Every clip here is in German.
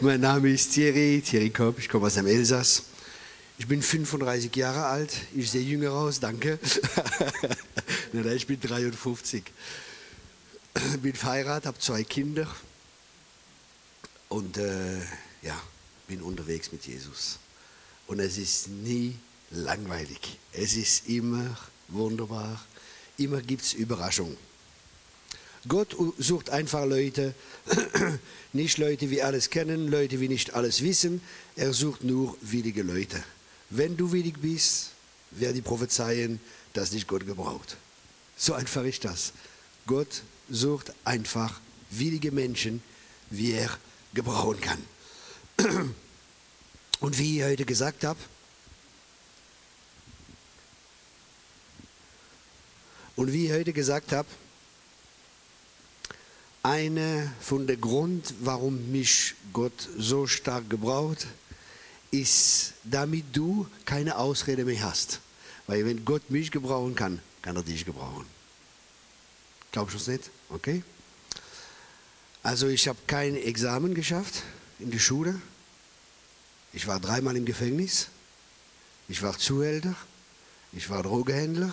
Mein Name ist Thierry, Thierry Kopp, ich komme aus dem Elsass. Ich bin 35 Jahre alt, ich sehe jünger aus, danke. nein, ich bin 53. Bin verheiratet, habe zwei Kinder und äh, ja, bin unterwegs mit Jesus. Und es ist nie langweilig. Es ist immer wunderbar. Immer gibt es Überraschungen. Gott sucht einfach Leute, nicht Leute, die alles kennen, Leute, die nicht alles wissen. Er sucht nur willige Leute. Wenn du willig bist, werden die prophezeien, dass dich Gott gebraucht. So einfach ist das. Gott sucht einfach willige Menschen, wie er gebrauchen kann. Und wie ich heute gesagt habe, und wie ich heute gesagt habe, einer von der Grund, warum mich Gott so stark gebraucht, ist, damit du keine Ausrede mehr hast. Weil wenn Gott mich gebrauchen kann, kann er dich gebrauchen. Glaubst du es nicht? Okay? Also ich habe kein Examen geschafft in der Schule. Ich war dreimal im Gefängnis. Ich war Zuhälter. Ich war Drogehändler.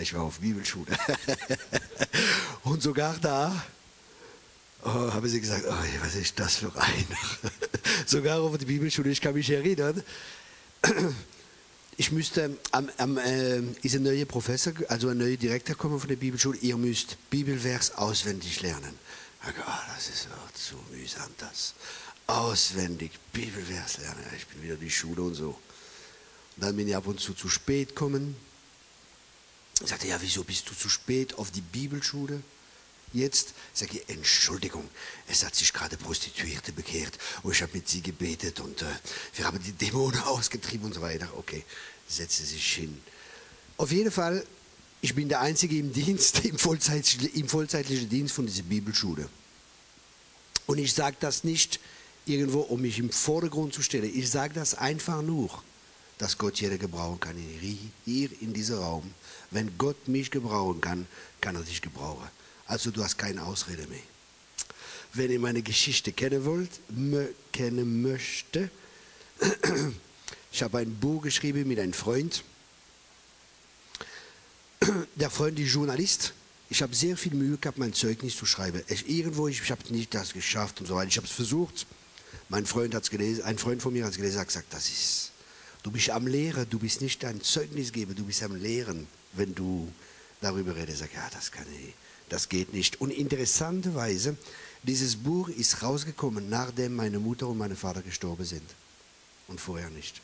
Ich war auf Bibelschule. Und sogar da oh, haben sie gesagt, oh, was ist das für einer? sogar auf der Bibelschule, ich kann mich erinnern, ich müsste, am, am, äh, ist ein neuer Professor, also ein neuer Direktor kommen von der Bibelschule, ihr müsst Bibelvers auswendig lernen. Ich dachte, oh, das ist zu mühsam, das auswendig Bibelvers lernen. Ich bin wieder in die Schule und so. Und dann bin ich ab und zu zu spät gekommen, ich sagte, ja, wieso bist du zu spät auf die Bibelschule? Jetzt sage ich, Entschuldigung, es hat sich gerade Prostituierte bekehrt und ich habe mit sie gebetet und äh, wir haben die Dämonen ausgetrieben und so weiter. Okay, setze sich hin. Auf jeden Fall, ich bin der Einzige im Dienst, im vollzeitlichen, im vollzeitlichen Dienst von dieser Bibelschule. Und ich sage das nicht irgendwo, um mich im Vordergrund zu stellen. Ich sage das einfach nur, dass Gott jeder gebrauchen kann, hier in diesem Raum. Wenn Gott mich gebrauchen kann, kann er dich gebrauchen. Also du hast keine Ausrede mehr. Wenn ihr meine Geschichte kennen wollt, kennen möchte, ich habe ein Buch geschrieben mit einem Freund. Der Freund ist Journalist. Ich habe sehr viel Mühe gehabt, mein Zeugnis zu schreiben. Ich, irgendwo, ich, ich habe nicht das geschafft und so weiter. Ich habe es versucht. Mein Freund hat es gelesen, ein Freund von mir hat es gelesen, hat gesagt, das ist, du bist am Lehren, du bist nicht ein Zeugnisgeber, du bist am Lehren wenn du darüber redest, sag ja, das kann ich, das geht nicht. Und interessanterweise, dieses Buch ist rausgekommen, nachdem meine Mutter und mein Vater gestorben sind. Und vorher nicht.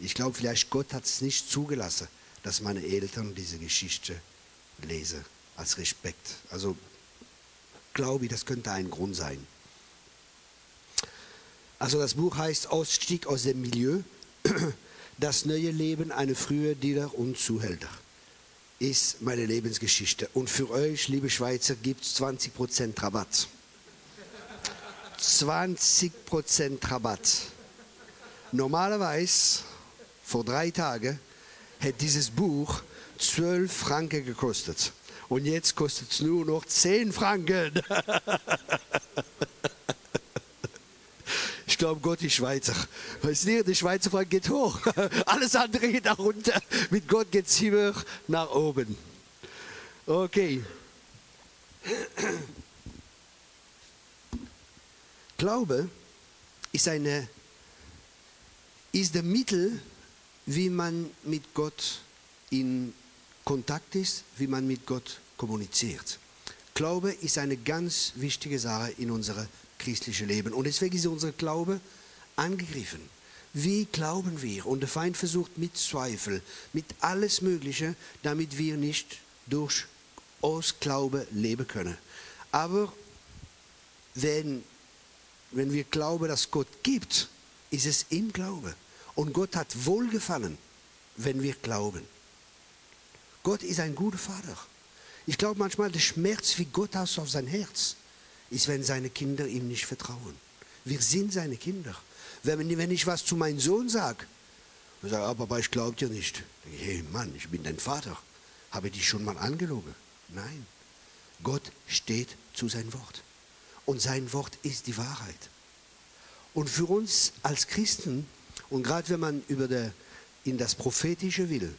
Ich glaube, vielleicht Gott hat es nicht zugelassen, dass meine Eltern diese Geschichte lesen, als Respekt. Also glaube ich, das könnte ein Grund sein. Also das Buch heißt Ausstieg aus dem Milieu, das neue Leben eine frühe Diener und Zuhälter ist meine Lebensgeschichte. Und für euch, liebe Schweizer, gibt es 20% Rabatt. 20% Rabatt. Normalerweise, vor drei Tagen, hätte dieses Buch 12 Franken gekostet. Und jetzt kostet es nur noch 10 Franken. Ich glaube, Gott ist Schweizer. Weißt du, der Schweizer Frank geht hoch. Alles andere geht nach unten. Mit Gott geht es immer nach oben. Okay. Glaube ist, eine, ist der Mittel, wie man mit Gott in Kontakt ist, wie man mit Gott kommuniziert. Glaube ist eine ganz wichtige Sache in unserer christliche Leben. Und deswegen ist unser Glaube angegriffen. Wie glauben wir? Und der Feind versucht mit Zweifel, mit alles Mögliche, damit wir nicht durch aus Glaube leben können. Aber wenn, wenn wir glauben, dass Gott gibt, ist es im Glaube. Und Gott hat Wohlgefallen, wenn wir glauben. Gott ist ein guter Vater. Ich glaube manchmal, der Schmerz, wie Gott aus auf sein Herz ist, wenn seine Kinder ihm nicht vertrauen. Wir sind seine Kinder. Wenn, wenn ich was zu meinem Sohn sage, und sage, aber Papa, ich glaube dir nicht. Ich, hey Mann, ich bin dein Vater. Habe ich dich schon mal angelogen? Nein. Gott steht zu seinem Wort. Und sein Wort ist die Wahrheit. Und für uns als Christen, und gerade wenn man über der, in das Prophetische will,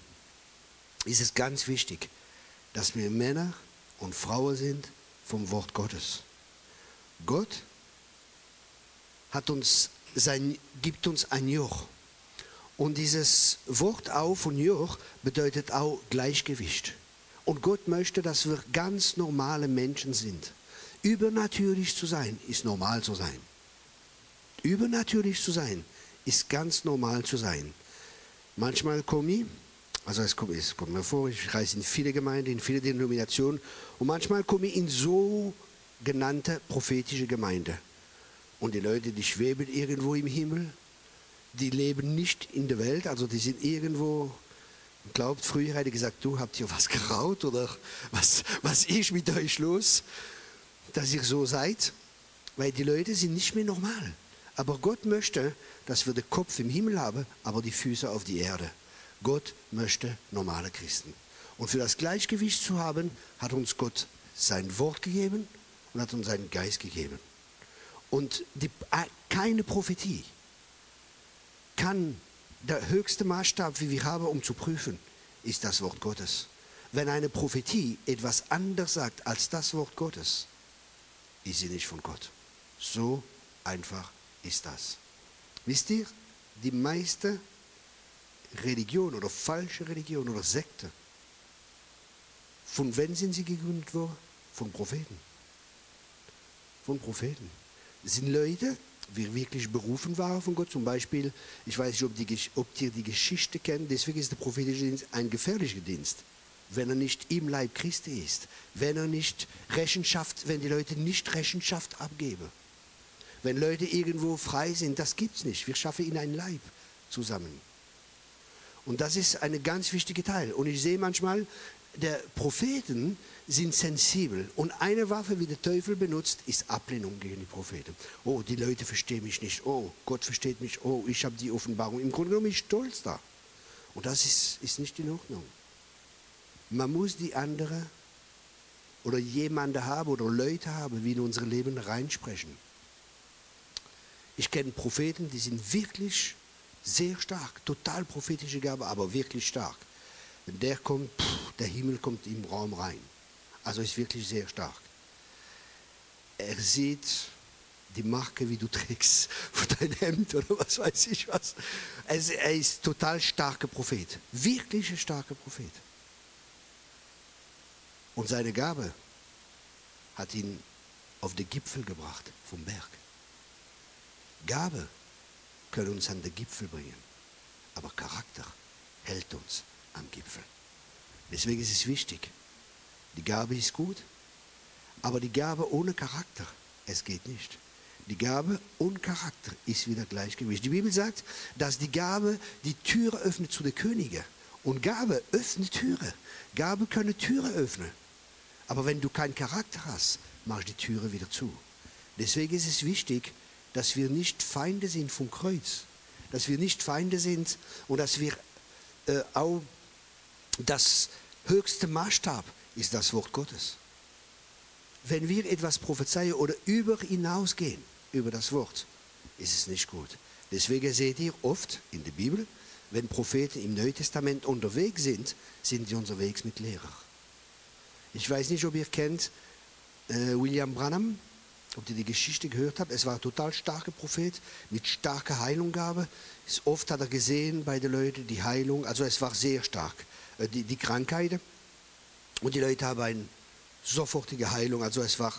ist es ganz wichtig, dass wir Männer und Frauen sind vom Wort Gottes. Gott hat uns sein, gibt uns ein Joch. Und dieses Wort auf und Joch bedeutet auch Gleichgewicht. Und Gott möchte, dass wir ganz normale Menschen sind. Übernatürlich zu sein, ist normal zu sein. Übernatürlich zu sein, ist ganz normal zu sein. Manchmal komme ich, also es kommt, es kommt mir vor, ich reise in viele Gemeinden, in viele Denominationen und manchmal komme ich in so genannte prophetische Gemeinde. Und die Leute, die schweben irgendwo im Himmel, die leben nicht in der Welt, also die sind irgendwo, glaubt, früher hätte ich gesagt, du habt hier was geraut oder was, was ist mit euch los, dass ihr so seid, weil die Leute sind nicht mehr normal. Aber Gott möchte, dass wir den Kopf im Himmel haben, aber die Füße auf die Erde. Gott möchte normale Christen. Und für das Gleichgewicht zu haben, hat uns Gott sein Wort gegeben und hat uns seinen Geist gegeben. Und die, äh, keine Prophetie kann der höchste Maßstab, wie wir haben, um zu prüfen, ist das Wort Gottes. Wenn eine Prophetie etwas anders sagt als das Wort Gottes, ist sie nicht von Gott. So einfach ist das. Wisst ihr, die meiste Religion oder falsche Religion oder Sekte, von wem sind sie gegründet worden? Von Propheten. Von Propheten. Das sind Leute, die wirklich berufen waren von Gott. Zum Beispiel, ich weiß nicht, ob, die, ob ihr die Geschichte kennt, deswegen ist der prophetische Dienst ein gefährlicher Dienst. Wenn er nicht im Leib Christi ist, wenn er nicht Rechenschaft, wenn die Leute nicht Rechenschaft abgeben. Wenn Leute irgendwo frei sind, das gibt es nicht. Wir schaffen in ein Leib zusammen. Und das ist ein ganz wichtiger Teil. Und ich sehe manchmal, der Propheten sind sensibel. Und eine Waffe, wie der Teufel benutzt, ist Ablehnung gegen die Propheten. Oh, die Leute verstehen mich nicht. Oh, Gott versteht mich. Oh, ich habe die Offenbarung. Im Grunde genommen ich stolz da. Und das ist, ist nicht in Ordnung. Man muss die andere oder jemanden haben oder Leute haben, wie in unser Leben reinsprechen. Ich kenne Propheten, die sind wirklich sehr stark, total prophetische Gabe, aber wirklich stark. Der kommt, pff, der Himmel kommt im Raum rein. Also ist wirklich sehr stark. Er sieht die Marke, wie du trägst von deinem Hemd oder was weiß ich was. Also er ist total starker Prophet, wirklich ein starker Prophet. Und seine Gabe hat ihn auf den Gipfel gebracht vom Berg. Gabe können uns an den Gipfel bringen, aber Charakter hält uns am Gipfel. Deswegen ist es wichtig. Die Gabe ist gut, aber die Gabe ohne Charakter, es geht nicht. Die Gabe und Charakter ist wieder Gleichgewicht. Die Bibel sagt, dass die Gabe die Türe öffnet zu den Königen. Und Gabe öffnet Türe. Gabe können Türe öffnen. Aber wenn du keinen Charakter hast, machst du die Türe wieder zu. Deswegen ist es wichtig, dass wir nicht Feinde sind vom Kreuz. Dass wir nicht Feinde sind und dass wir äh, auch das höchste Maßstab ist das Wort Gottes. Wenn wir etwas prophezeien oder über hinausgehen, über das Wort, ist es nicht gut. Deswegen seht ihr oft in der Bibel, wenn Propheten im Neuen Testament unterwegs sind, sind sie unterwegs mit Lehrer. Ich weiß nicht, ob ihr kennt äh, William Branham, ob ihr die Geschichte gehört habt. Es war ein total starker Prophet mit starker Heilunggabe. Oft hat er gesehen bei den Leuten die Heilung, also es war sehr stark, die, die Krankheiten. Und die Leute haben eine sofortige Heilung, also es war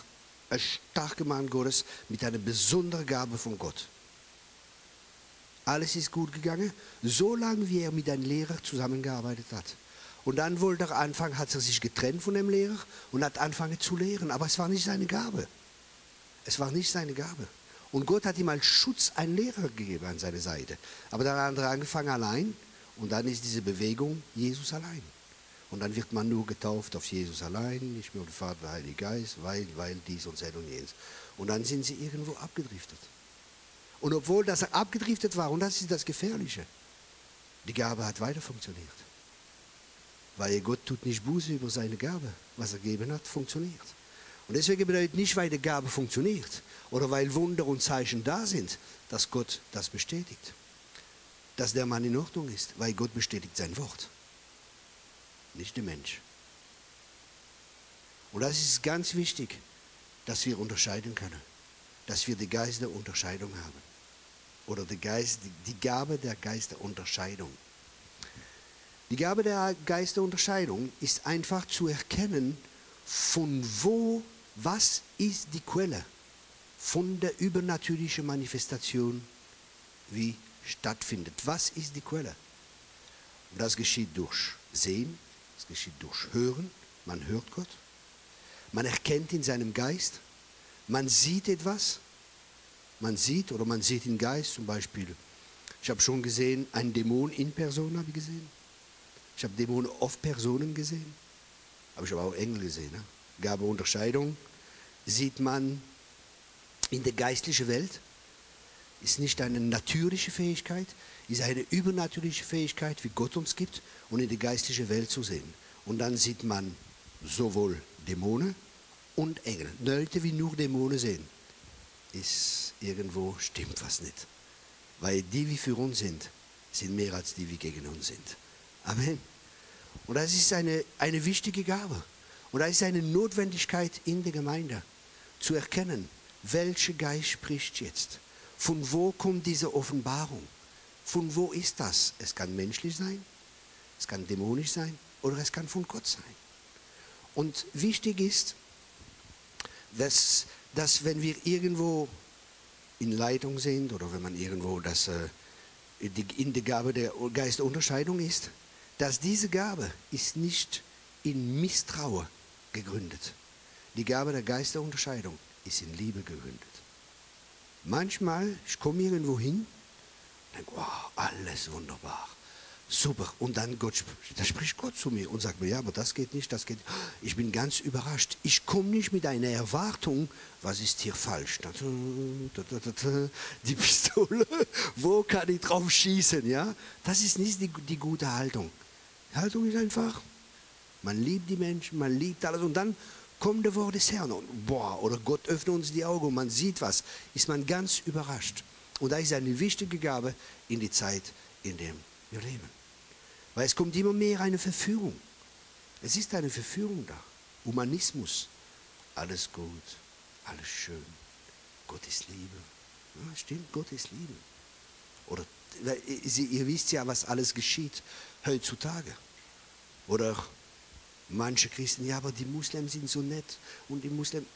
ein starker Mann Gottes mit einer besonderen Gabe von Gott. Alles ist gut gegangen, solange wie er mit einem Lehrer zusammengearbeitet hat. Und dann wollte er anfangen, hat er sich getrennt von dem Lehrer und hat angefangen zu lehren. Aber es war nicht seine Gabe. Es war nicht seine Gabe. Und Gott hat ihm als Schutz einen Lehrer gegeben an seine Seite. Aber dann hat er angefangen allein und dann ist diese Bewegung Jesus allein. Und dann wird man nur getauft auf Jesus allein, nicht mehr auf den Vater, der Heilige Geist, weil, weil dies und das und jenes. Und dann sind sie irgendwo abgedriftet. Und obwohl das abgedriftet war, und das ist das Gefährliche, die Gabe hat weiter funktioniert. Weil Gott tut nicht Buße über seine Gabe. Was er gegeben hat, funktioniert. Und deswegen bedeutet nicht, weil die Gabe funktioniert oder weil Wunder und Zeichen da sind, dass Gott das bestätigt. Dass der Mann in Ordnung ist, weil Gott bestätigt sein Wort. Nicht der Mensch. Und das ist ganz wichtig, dass wir unterscheiden können. Dass wir die Geist der Unterscheidung haben. Oder die, Geist, die Gabe der Geist der Unterscheidung. Die Gabe der Geist der Unterscheidung ist einfach zu erkennen, von wo, was ist die Quelle von der übernatürlichen Manifestation, wie stattfindet. Was ist die Quelle? Und das geschieht durch Sehen, das geschieht durch Hören, man hört Gott, man erkennt in seinem Geist, man sieht etwas, man sieht oder man sieht im Geist zum Beispiel, ich habe schon gesehen, einen Dämon in Person habe ich gesehen. Ich habe Dämonen auf Personen gesehen. Aber ich habe auch Engel gesehen. Ne? Gabe Unterscheidung sieht man in der geistlichen Welt. Ist nicht eine natürliche Fähigkeit, ist eine übernatürliche Fähigkeit, wie Gott uns gibt, und in die geistliche Welt zu sehen. Und dann sieht man sowohl Dämonen und Engel. Leute, wie nur Dämonen sehen, ist irgendwo stimmt was nicht. Weil die, wie für uns sind, sind mehr als die, wie gegen uns sind. Amen. Und das ist eine, eine wichtige Gabe. Und das ist eine Notwendigkeit in der Gemeinde, zu erkennen, welcher Geist spricht jetzt. Von wo kommt diese Offenbarung? Von wo ist das? Es kann menschlich sein, es kann dämonisch sein oder es kann von Gott sein. Und wichtig ist, dass, dass wenn wir irgendwo in Leitung sind oder wenn man irgendwo das, äh, in der Gabe der Geisterunterscheidung ist, dass diese Gabe ist nicht in Misstrauen gegründet. Die Gabe der Geisterunterscheidung ist in Liebe gegründet. Manchmal, ich komme irgendwo hin, denke, wow, alles wunderbar, super. Und dann Gott, da spricht Gott zu mir und sagt mir, ja, aber das geht nicht, das geht nicht. Ich bin ganz überrascht. Ich komme nicht mit einer Erwartung, was ist hier falsch? Die Pistole, wo kann ich drauf schießen? Ja? Das ist nicht die, die gute Haltung. Die Haltung ist einfach, man liebt die Menschen, man liebt alles und dann kommt der Wort des Herrn und boah, oder Gott öffnet uns die Augen und man sieht was, ist man ganz überrascht. Und da ist eine wichtige Gabe in die Zeit, in der wir leben. Weil es kommt immer mehr eine Verführung. Es ist eine Verführung da. Humanismus. Alles gut, alles schön. Gott ist Liebe. Ja, stimmt, Gott ist Liebe. Oder ihr wisst ja, was alles geschieht heutzutage. Oder Manche Christen, ja, aber die Muslimen sind so nett und die Muslimen,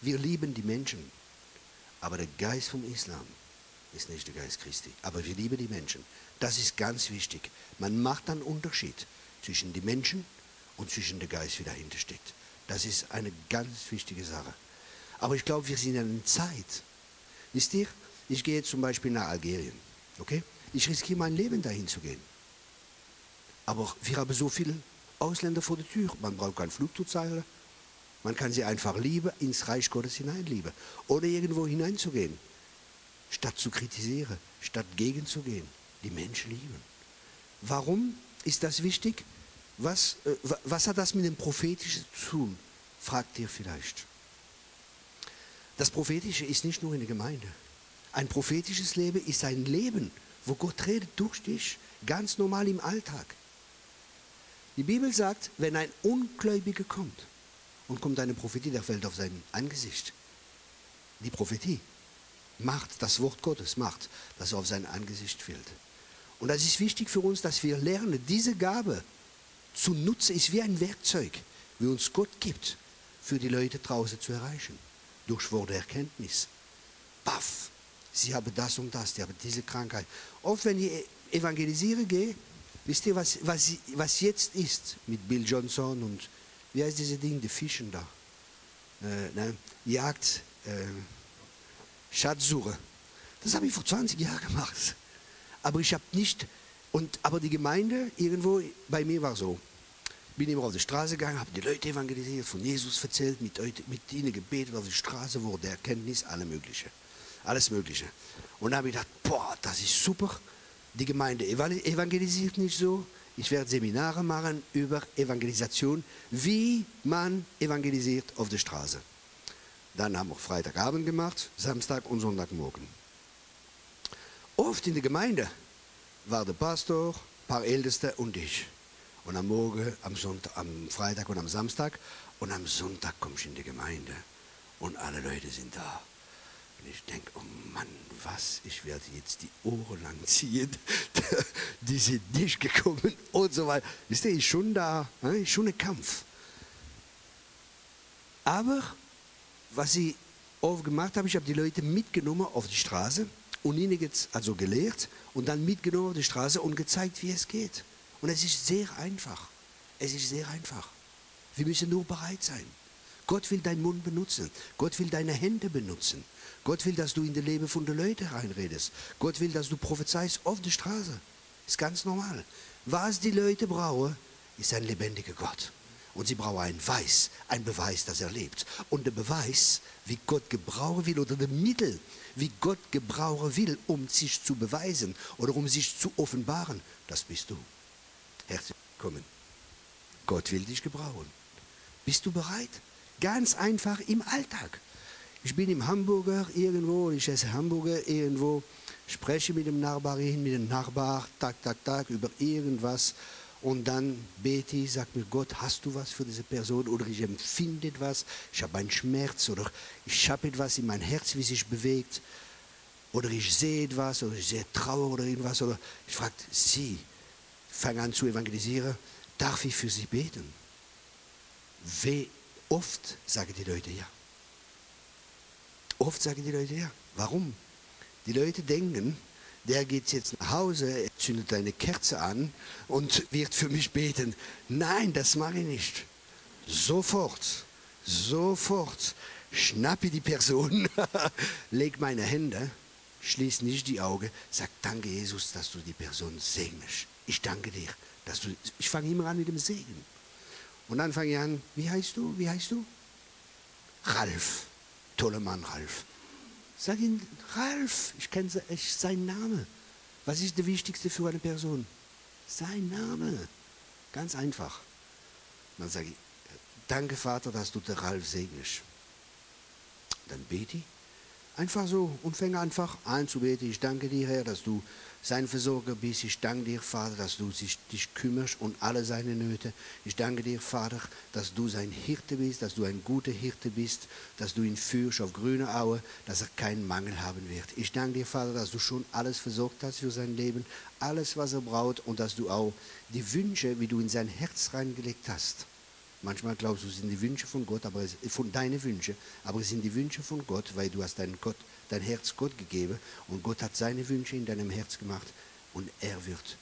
wir lieben die Menschen. Aber der Geist vom Islam ist nicht der Geist Christi. Aber wir lieben die Menschen. Das ist ganz wichtig. Man macht einen Unterschied zwischen den Menschen und zwischen dem Geist, wie dahinter steckt. Das ist eine ganz wichtige Sache. Aber ich glaube, wir sind in einer Zeit. Wisst ihr, ich gehe zum Beispiel nach Algerien. Okay? Ich riskiere mein Leben dahin zu gehen. Aber wir haben so viele Ausländer vor der Tür. Man braucht keinen Flug zu zahlen. Man kann sie einfach lieben, ins Reich Gottes hineinlieben. Oder irgendwo hineinzugehen. Statt zu kritisieren, statt gegenzugehen. Die Menschen lieben. Warum ist das wichtig? Was, äh, was hat das mit dem Prophetischen zu tun? Fragt ihr vielleicht. Das Prophetische ist nicht nur in der Gemeinde. Ein prophetisches Leben ist ein Leben, wo Gott redet durch dich, ganz normal im Alltag. Die Bibel sagt, wenn ein Ungläubiger kommt und kommt eine Prophetie, der fällt auf sein Angesicht. Die Prophetie macht, das Wort Gottes macht, dass er auf sein Angesicht fällt. Und das ist wichtig für uns, dass wir lernen, diese Gabe zu nutzen, ist wie ein Werkzeug, wie uns Gott gibt, für die Leute draußen zu erreichen. Durch Wort Erkenntnis. Paff, sie haben das und das, sie haben diese Krankheit. Oft, wenn ich evangelisiere gehe, Wisst ihr, was, was, was jetzt ist mit Bill Johnson und wie heißt diese Ding, die Fischen da? Äh, ne? Jagd, äh, Schatzsuche. Das habe ich vor 20 Jahren gemacht. Aber ich habe nicht, und, aber die Gemeinde irgendwo bei mir war so. Bin immer auf die Straße gegangen, habe die Leute evangelisiert, von Jesus erzählt, mit, mit ihnen gebetet auf die Straße, der Erkenntnis, alle Mögliche. Alles Mögliche. Und dann habe ich gedacht, boah, das ist super die Gemeinde evangelisiert nicht so. Ich werde Seminare machen über Evangelisation, wie man evangelisiert auf der Straße. Dann haben wir Freitagabend gemacht, Samstag und Sonntagmorgen. Oft in der Gemeinde war der Pastor, ein paar Älteste und ich. Und am Morgen, am, Sonntag, am Freitag und am Samstag und am Sonntag kommst du in die Gemeinde und alle Leute sind da. Und ich denke, oh Mann, was, ich werde jetzt die Ohren lang ziehen. die sind nicht gekommen und so weiter. Wisst ihr, ist schon da, ne, ist schon ein Kampf. Aber was ich oft gemacht habe, ich habe die Leute mitgenommen auf die Straße und ihnen jetzt also gelehrt und dann mitgenommen auf die Straße und gezeigt, wie es geht. Und es ist sehr einfach. Es ist sehr einfach. Wir müssen nur bereit sein. Gott will deinen Mund benutzen. Gott will deine Hände benutzen. Gott will, dass du in das Leben von den Leuten reinredest. Gott will, dass du prophezeist auf der Straße. Ist ganz normal. Was die Leute brauchen, ist ein lebendiger Gott. Und sie brauchen einen Weiß, einen Beweis, dass er lebt. Und der Beweis, wie Gott gebrauchen will, oder der Mittel, wie Gott gebrauchen will, um sich zu beweisen oder um sich zu offenbaren, das bist du. Herzlich willkommen. Gott will dich gebrauchen. Bist du bereit? Ganz einfach im Alltag. Ich bin im Hamburger irgendwo, ich esse Hamburger irgendwo, spreche mit dem Nachbarin, mit dem Nachbar, Tag, Tag, Tag über irgendwas und dann bete ich, sag mir Gott, hast du was für diese Person oder ich empfinde etwas, ich habe einen Schmerz oder ich habe etwas in mein Herz, wie sich bewegt oder ich sehe etwas oder ich sehe Trauer oder irgendwas oder ich frage sie, fange an zu evangelisieren, darf ich für sie beten? Wie oft sagen die Leute ja. Oft sagen die Leute ja. Warum? Die Leute denken, der geht jetzt nach Hause, zündet eine Kerze an und wird für mich beten. Nein, das mache ich nicht. Sofort, sofort schnappe die Person, leg meine Hände, schließ nicht die Augen, sag danke Jesus, dass du die Person segnest. Ich danke dir, dass du. Ich fange immer an mit dem Segen. Und dann fange ich an, wie heißt du? Wie heißt du? Ralf toller Mann, Ralf. Sag ihm, Ralf, ich kenne seinen Namen. Was ist der Wichtigste für eine Person? Sein Name. Ganz einfach. Dann sage ich, danke Vater, dass du den Ralf segnest. Dann bete ich. Einfach so und fange einfach an zu beten. Ich danke dir, Herr, dass du sein Versorger bist. Ich danke dir, Vater, dass du dich kümmerst und alle seine Nöte. Ich danke dir, Vater, dass du sein Hirte bist, dass du ein guter Hirte bist, dass du ihn führst auf grüne Aue, dass er keinen Mangel haben wird. Ich danke dir, Vater, dass du schon alles versorgt hast für sein Leben, alles, was er braucht und dass du auch die Wünsche, wie du in sein Herz reingelegt hast, Manchmal glaubst du, es sind die Wünsche von Gott, aber es, von deine Wünsche, aber es sind die Wünsche von Gott, weil du hast dein, Gott, dein Herz Gott gegeben und Gott hat seine Wünsche in deinem Herz gemacht und er wird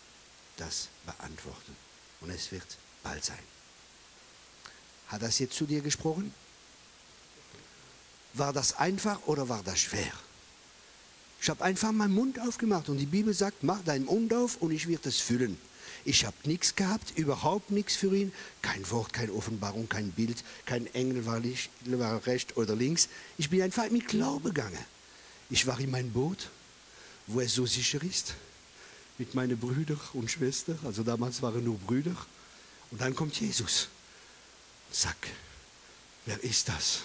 das beantworten. Und es wird bald sein. Hat das jetzt zu dir gesprochen? War das einfach oder war das schwer? Ich habe einfach meinen Mund aufgemacht und die Bibel sagt, mach deinen Mund auf und ich werde es füllen. Ich habe nichts gehabt, überhaupt nichts für ihn. Kein Wort, keine Offenbarung, kein Bild, kein Engel war, nicht, war rechts oder links. Ich bin einfach mit Glaube gegangen. Ich war in mein Boot, wo es so sicher ist, mit meinen Brüdern und Schwestern. Also damals waren nur Brüder. Und dann kommt Jesus sagt, wer ist das?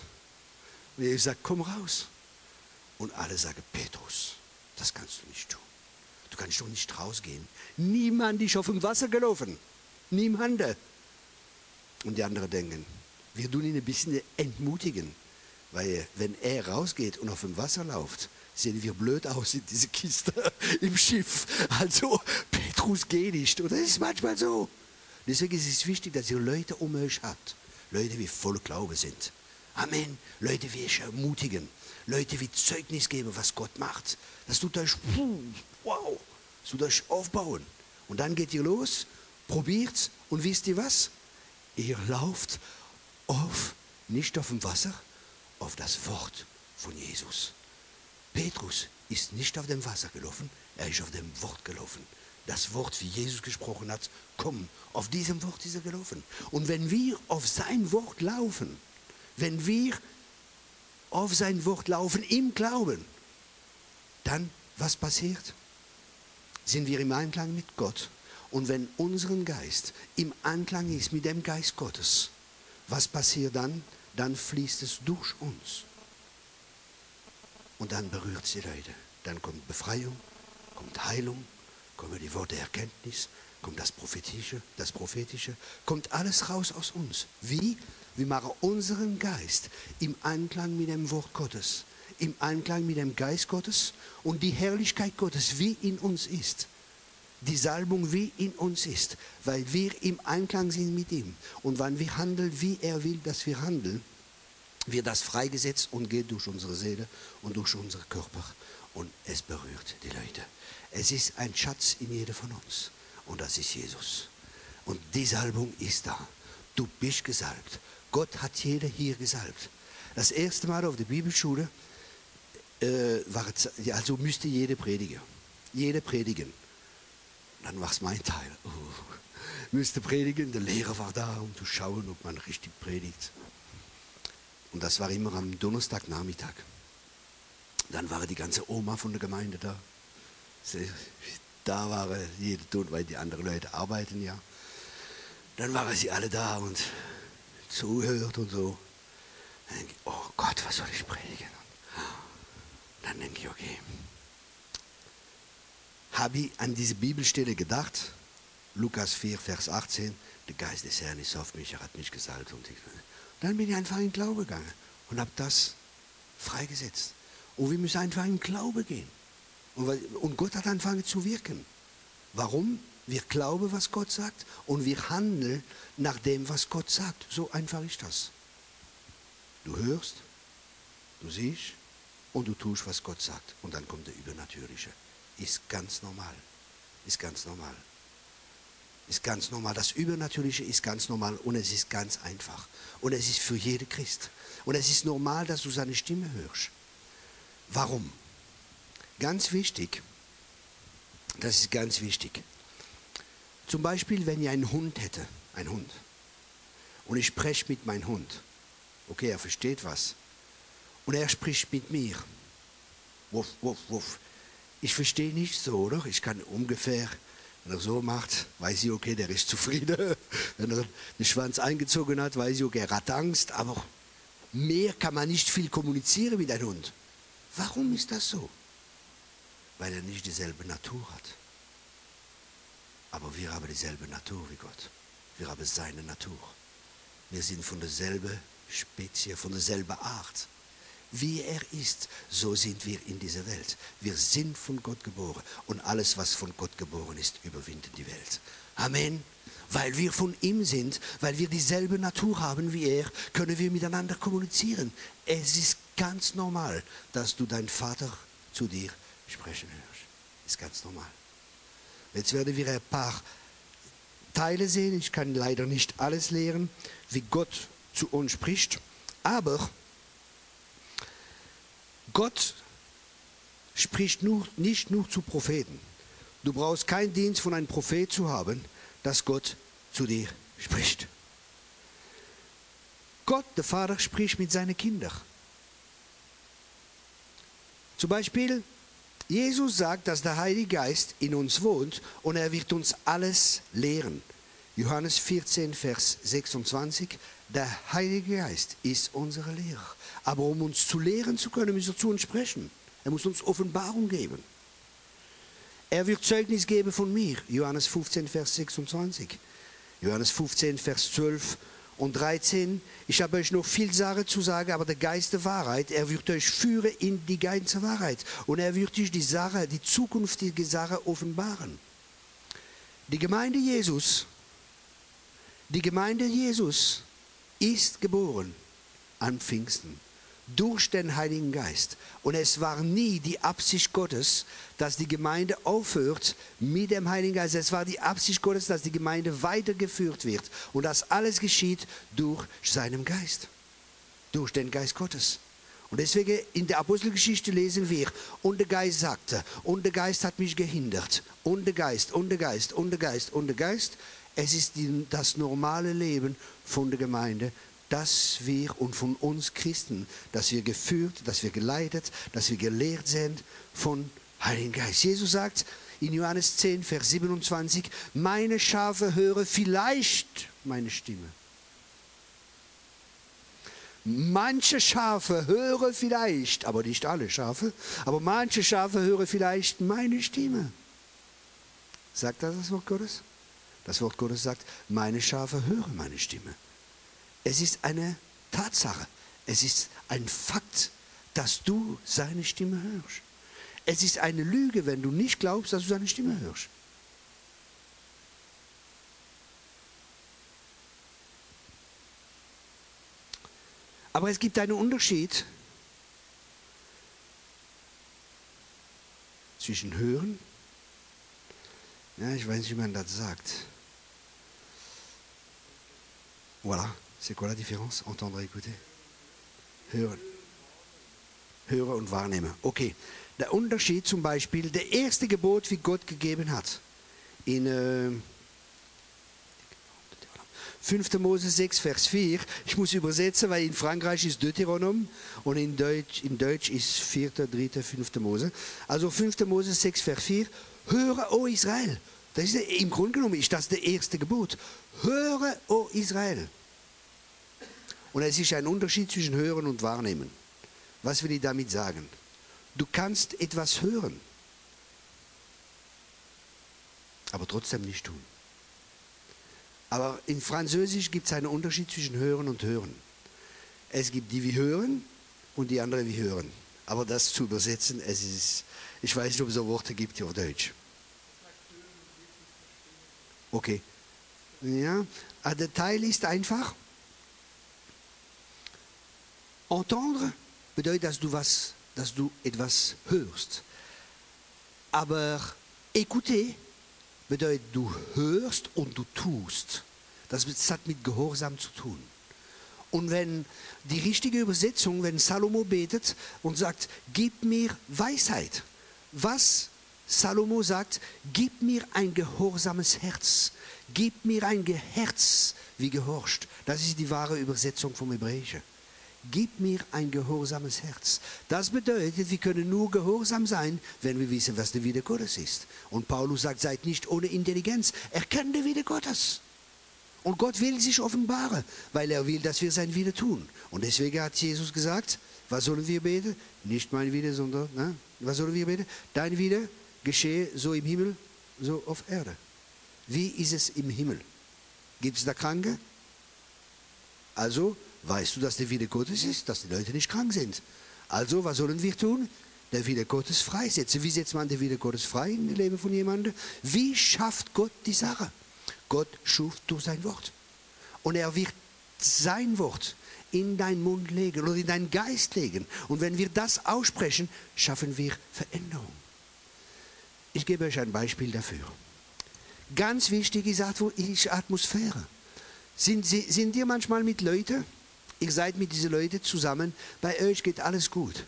Und Jesus sagt, komm raus. Und alle sagen, Petrus, das kannst du nicht tun. Du kannst doch nicht rausgehen. Niemand ist auf dem Wasser gelaufen. Niemand. Und die anderen denken, wir tun ihn ein bisschen entmutigen. Weil wenn er rausgeht und auf dem Wasser läuft, sehen wir blöd aus in diese Kiste im Schiff. Also Petrus geht nicht. Und das ist manchmal so. Deswegen ist es wichtig, dass ihr Leute um euch habt. Leute, die voll Glaube sind. Amen. Leute, die euch ermutigen. Leute, die Zeugnis geben, was Gott macht. Das tut euch, wow, das tut euch aufbauen. Und dann geht ihr los, probiert und wisst ihr was? Ihr lauft auf, nicht auf dem Wasser, auf das Wort von Jesus. Petrus ist nicht auf dem Wasser gelaufen, er ist auf dem Wort gelaufen. Das Wort, wie Jesus gesprochen hat, komm, auf diesem Wort ist er gelaufen. Und wenn wir auf sein Wort laufen, wenn wir auf sein Wort laufen im Glauben, dann was passiert? Sind wir im Einklang mit Gott. Und wenn unser Geist im Anklang ist mit dem Geist Gottes, was passiert dann? Dann fließt es durch uns. und dann berührt sie Leute. Dann kommt Befreiung, kommt Heilung, kommen die Worte Erkenntnis, kommt das Prophetische, das Prophetische, kommt alles raus aus uns. Wie? Wir machen unseren Geist im Einklang mit dem Wort Gottes, im Einklang mit dem Geist Gottes und die Herrlichkeit Gottes, wie in uns ist. Die Salbung, wie in uns ist, weil wir im Einklang sind mit ihm. Und wenn wir handeln, wie er will, dass wir handeln, wird das freigesetzt und geht durch unsere Seele und durch unseren Körper. Und es berührt die Leute. Es ist ein Schatz in jedem von uns. Und das ist Jesus. Und die Salbung ist da. Du bist gesalbt. Gott hat jeder hier gesalbt. Das erste Mal auf der Bibelschule äh, also müsste jede predigen. Jede predigen. Dann war es mein Teil. Oh, müsste predigen, der Lehrer war da, um zu schauen, ob man richtig predigt. Und das war immer am Donnerstagnachmittag. Dann war die ganze Oma von der Gemeinde da. Da war jeder tot, weil die anderen Leute arbeiten ja. Dann waren sie alle da und zuhört und so. Oh Gott, was soll ich predigen? Dann denke ich, okay. Habe ich an diese Bibelstelle gedacht, Lukas 4, Vers 18, der Geist des Herrn ist auf mich, er hat mich gesalbt. Und dann bin ich einfach in den Glaube gegangen und habe das freigesetzt. Und wir müssen einfach in den Glaube gehen. Und Gott hat angefangen zu wirken. Warum? Wir glauben, was Gott sagt und wir handeln nach dem, was Gott sagt. So einfach ist das. Du hörst, du siehst und du tust, was Gott sagt. Und dann kommt der Übernatürliche. Ist ganz normal. Ist ganz normal. Ist ganz normal. Das Übernatürliche ist ganz normal und es ist ganz einfach. Und es ist für jeden Christ. Und es ist normal, dass du seine Stimme hörst. Warum? Ganz wichtig, das ist ganz wichtig. Zum Beispiel, wenn ich einen Hund hätte, ein Hund, und ich spreche mit meinem Hund. Okay, er versteht was. Und er spricht mit mir. Wuff, wuff, wuff. Ich verstehe nicht so, oder? Ich kann ungefähr, wenn er so macht, weiß ich, okay, der ist zufrieden. Wenn er den Schwanz eingezogen hat, weiß ich, okay, er hat Angst. Aber mehr kann man nicht viel kommunizieren mit einem Hund. Warum ist das so? Weil er nicht dieselbe Natur hat. Aber wir haben dieselbe Natur wie Gott. Wir haben seine Natur. Wir sind von derselben Spezie, von derselben Art. Wie er ist, so sind wir in dieser Welt. Wir sind von Gott geboren und alles, was von Gott geboren ist, überwindet die Welt. Amen. Weil wir von ihm sind, weil wir dieselbe Natur haben wie er, können wir miteinander kommunizieren. Es ist ganz normal, dass du deinen Vater zu dir sprechen hörst. Ist ganz normal. Jetzt werden wir ein paar Teile sehen. Ich kann leider nicht alles lehren, wie Gott zu uns spricht. Aber Gott spricht nur, nicht nur zu Propheten. Du brauchst keinen Dienst von einem Prophet zu haben, dass Gott zu dir spricht. Gott, der Vater, spricht mit seinen Kindern. Zum Beispiel, Jesus sagt, dass der Heilige Geist in uns wohnt und er wird uns alles lehren. Johannes 14, Vers 26. Der Heilige Geist ist unser Lehrer. Aber um uns zu lehren zu können, muss er zu uns sprechen. Er muss uns Offenbarung geben. Er wird Zeugnis geben von mir. Johannes 15, Vers 26. Johannes 15, Vers 12 und 13. Ich habe euch noch viel Sache zu sagen, aber der Geist der Wahrheit, er wird euch führen in die ganze Wahrheit. Und er wird euch die Sache, die zukünftige Sache offenbaren. Die Gemeinde Jesus, die Gemeinde Jesus ist geboren an Pfingsten durch den Heiligen Geist. Und es war nie die Absicht Gottes, dass die Gemeinde aufhört mit dem Heiligen Geist. Es war die Absicht Gottes, dass die Gemeinde weitergeführt wird. Und das alles geschieht durch seinen Geist, durch den Geist Gottes. Und deswegen in der Apostelgeschichte lesen wir, und der Geist sagte, und der Geist hat mich gehindert, und der Geist, und der Geist, und der Geist, und der Geist. Es ist das normale Leben von der Gemeinde, dass wir und von uns Christen, dass wir geführt, dass wir geleitet, dass wir gelehrt sind von Heiligen Geist. Jesus sagt in Johannes 10, Vers 27, meine Schafe hören vielleicht meine Stimme. Manche Schafe hören vielleicht, aber nicht alle Schafe, aber manche Schafe hören vielleicht meine Stimme. Sagt das das Wort Gottes? Das Wort Gottes sagt, meine Schafe hören meine Stimme. Es ist eine Tatsache, es ist ein Fakt, dass du seine Stimme hörst. Es ist eine Lüge, wenn du nicht glaubst, dass du seine Stimme hörst. Aber es gibt einen Unterschied zwischen Hören, ja, ich weiß nicht, wie man das sagt. Voilà, c'est quoi la différence? Entendre, écouter. Hören. Hören und wahrnehmen. Okay, der Unterschied zum Beispiel, der erste Gebot, wie Gott gegeben hat, in äh, 5. Mose 6, Vers 4. Ich muss übersetzen, weil in Frankreich ist Deuteronom und in Deutsch, in Deutsch ist 4., 3., 5. Mose. Also 5. Mose 6, Vers 4. Höre, o Israel. Das ist, Im Grunde genommen ist das der erste Gebot. Höre, o Israel. Und es ist ein Unterschied zwischen Hören und Wahrnehmen. Was will ich damit sagen? Du kannst etwas hören, aber trotzdem nicht tun. Aber in Französisch gibt es einen Unterschied zwischen Hören und Hören. Es gibt die, wie hören und die andere, wie hören. Aber das zu übersetzen, es ist, ich weiß nicht, ob es so Worte gibt auf Deutsch. Okay. Ja, ah, der Teil ist einfach. Entendre bedeutet, dass du, was, dass du etwas hörst. Aber écouter bedeutet, du hörst und du tust. Das hat mit Gehorsam zu tun. Und wenn die richtige Übersetzung, wenn Salomo betet und sagt, gib mir Weisheit, was Salomo sagt, gib mir ein gehorsames Herz, gib mir ein Herz, wie gehorcht. Das ist die wahre Übersetzung vom Hebräischen. Gib mir ein gehorsames Herz. Das bedeutet, wir können nur gehorsam sein, wenn wir wissen, was der Wille Gottes ist. Und Paulus sagt, seid nicht ohne Intelligenz, erkennt der Wille Gottes. Und Gott will sich offenbaren, weil er will, dass wir sein Wille tun. Und deswegen hat Jesus gesagt, was sollen wir beten? Nicht mein Wille, sondern, ne? was sollen wir beten? Dein Wille geschehe so im Himmel, so auf Erde. Wie ist es im Himmel? Gibt es da Kranke? Also weißt du, dass der Wille Gottes ist, dass die Leute nicht krank sind. Also, was sollen wir tun? Der Wille Gottes freisetzen. Wie setzt man den Wille Gottes frei im Leben von jemandem? Wie schafft Gott die Sache? Gott schuf durch sein Wort. Und er wird sein Wort in deinen Mund legen oder in deinen Geist legen. Und wenn wir das aussprechen, schaffen wir Veränderung. Ich gebe euch ein Beispiel dafür. Ganz wichtig ist Atmosphäre. Sind, sind ihr manchmal mit Leuten, ihr seid mit diesen Leuten zusammen, bei euch geht alles gut.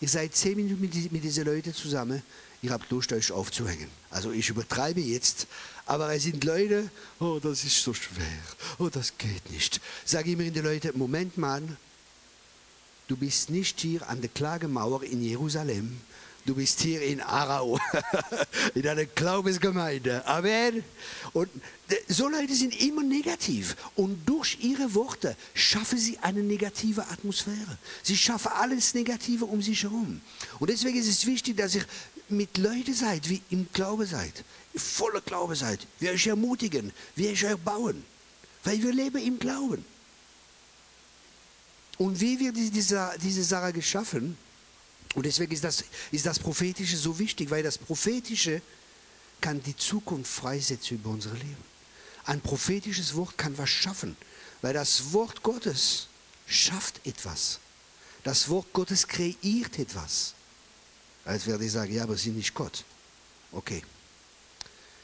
Ihr seid zehn Minuten mit, mit diesen Leuten zusammen, ihr habt Lust, euch aufzuhängen. Also ich übertreibe jetzt, aber es sind Leute, oh, das ist so schwer, oh, das geht nicht. Sage immer den Leuten, Moment mal, du bist nicht hier an der Klagemauer in Jerusalem, du bist hier in Arau, in einer Glaubensgemeinde. Amen. Und so Leute sind immer negativ. Und durch ihre Worte schaffen sie eine negative Atmosphäre. Sie schaffen alles Negative um sich herum. Und deswegen ist es wichtig, dass ihr mit Leuten seid, wie im Glaube seid. Voller Glaube seid. Wir euch ermutigen, wir euch erbauen. Weil wir leben im Glauben. Und wie wird diese, diese Sache geschaffen? Und deswegen ist das, ist das Prophetische so wichtig, weil das Prophetische kann die Zukunft freisetzen über unser Leben. Ein prophetisches Wort kann was schaffen, weil das Wort Gottes schafft etwas. Das Wort Gottes kreiert etwas. Als werde ich sagen, ja, aber Sie sind nicht Gott. Okay.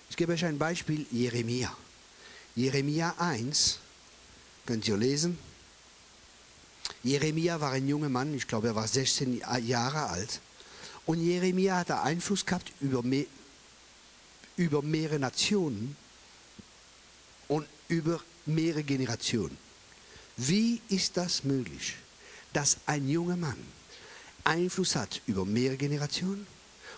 Ich gebe euch ein Beispiel, Jeremia. Jeremia 1, könnt ihr lesen. Jeremia war ein junger Mann, ich glaube, er war 16 Jahre alt. Und Jeremia hatte Einfluss gehabt über, mehr, über mehrere Nationen und über mehrere Generationen. Wie ist das möglich, dass ein junger Mann Einfluss hat über mehrere Generationen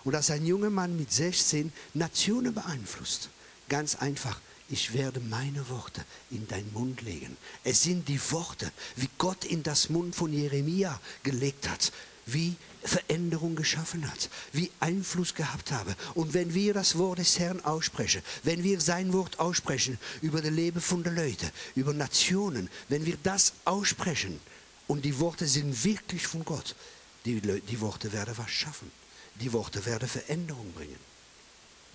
und dass ein junger Mann mit 16 Nationen beeinflusst? Ganz einfach. Ich werde meine Worte in deinen Mund legen. Es sind die Worte, wie Gott in das Mund von Jeremia gelegt hat, wie Veränderung geschaffen hat, wie Einfluss gehabt habe. Und wenn wir das Wort des Herrn aussprechen, wenn wir sein Wort aussprechen über das Leben von den Leuten, über Nationen, wenn wir das aussprechen und die Worte sind wirklich von Gott, die, die Worte werden was schaffen. Die Worte werden Veränderung bringen.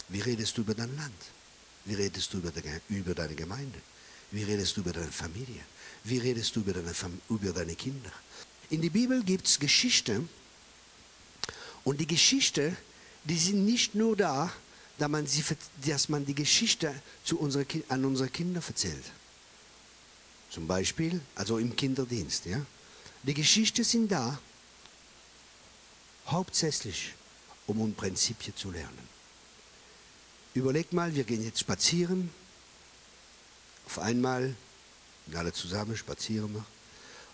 Wie redest du über dein Land? Wie redest du über, deine, Gemeinde? Wie redest du über deine Familie? Wie redest du über deine, über deine Kinder? In der Bibel gibt es Geschichten und die Geschichten, die sind nicht nur da, dass man, sie, dass man die Geschichte zu unsere, an unsere Kinder erzählt. Zum Beispiel, also im Kinderdienst. Ja? Die Geschichten sind da, hauptsächlich, um Prinzipien zu lernen. Überleg mal, wir gehen jetzt spazieren. Auf einmal, alle zusammen spazieren wir.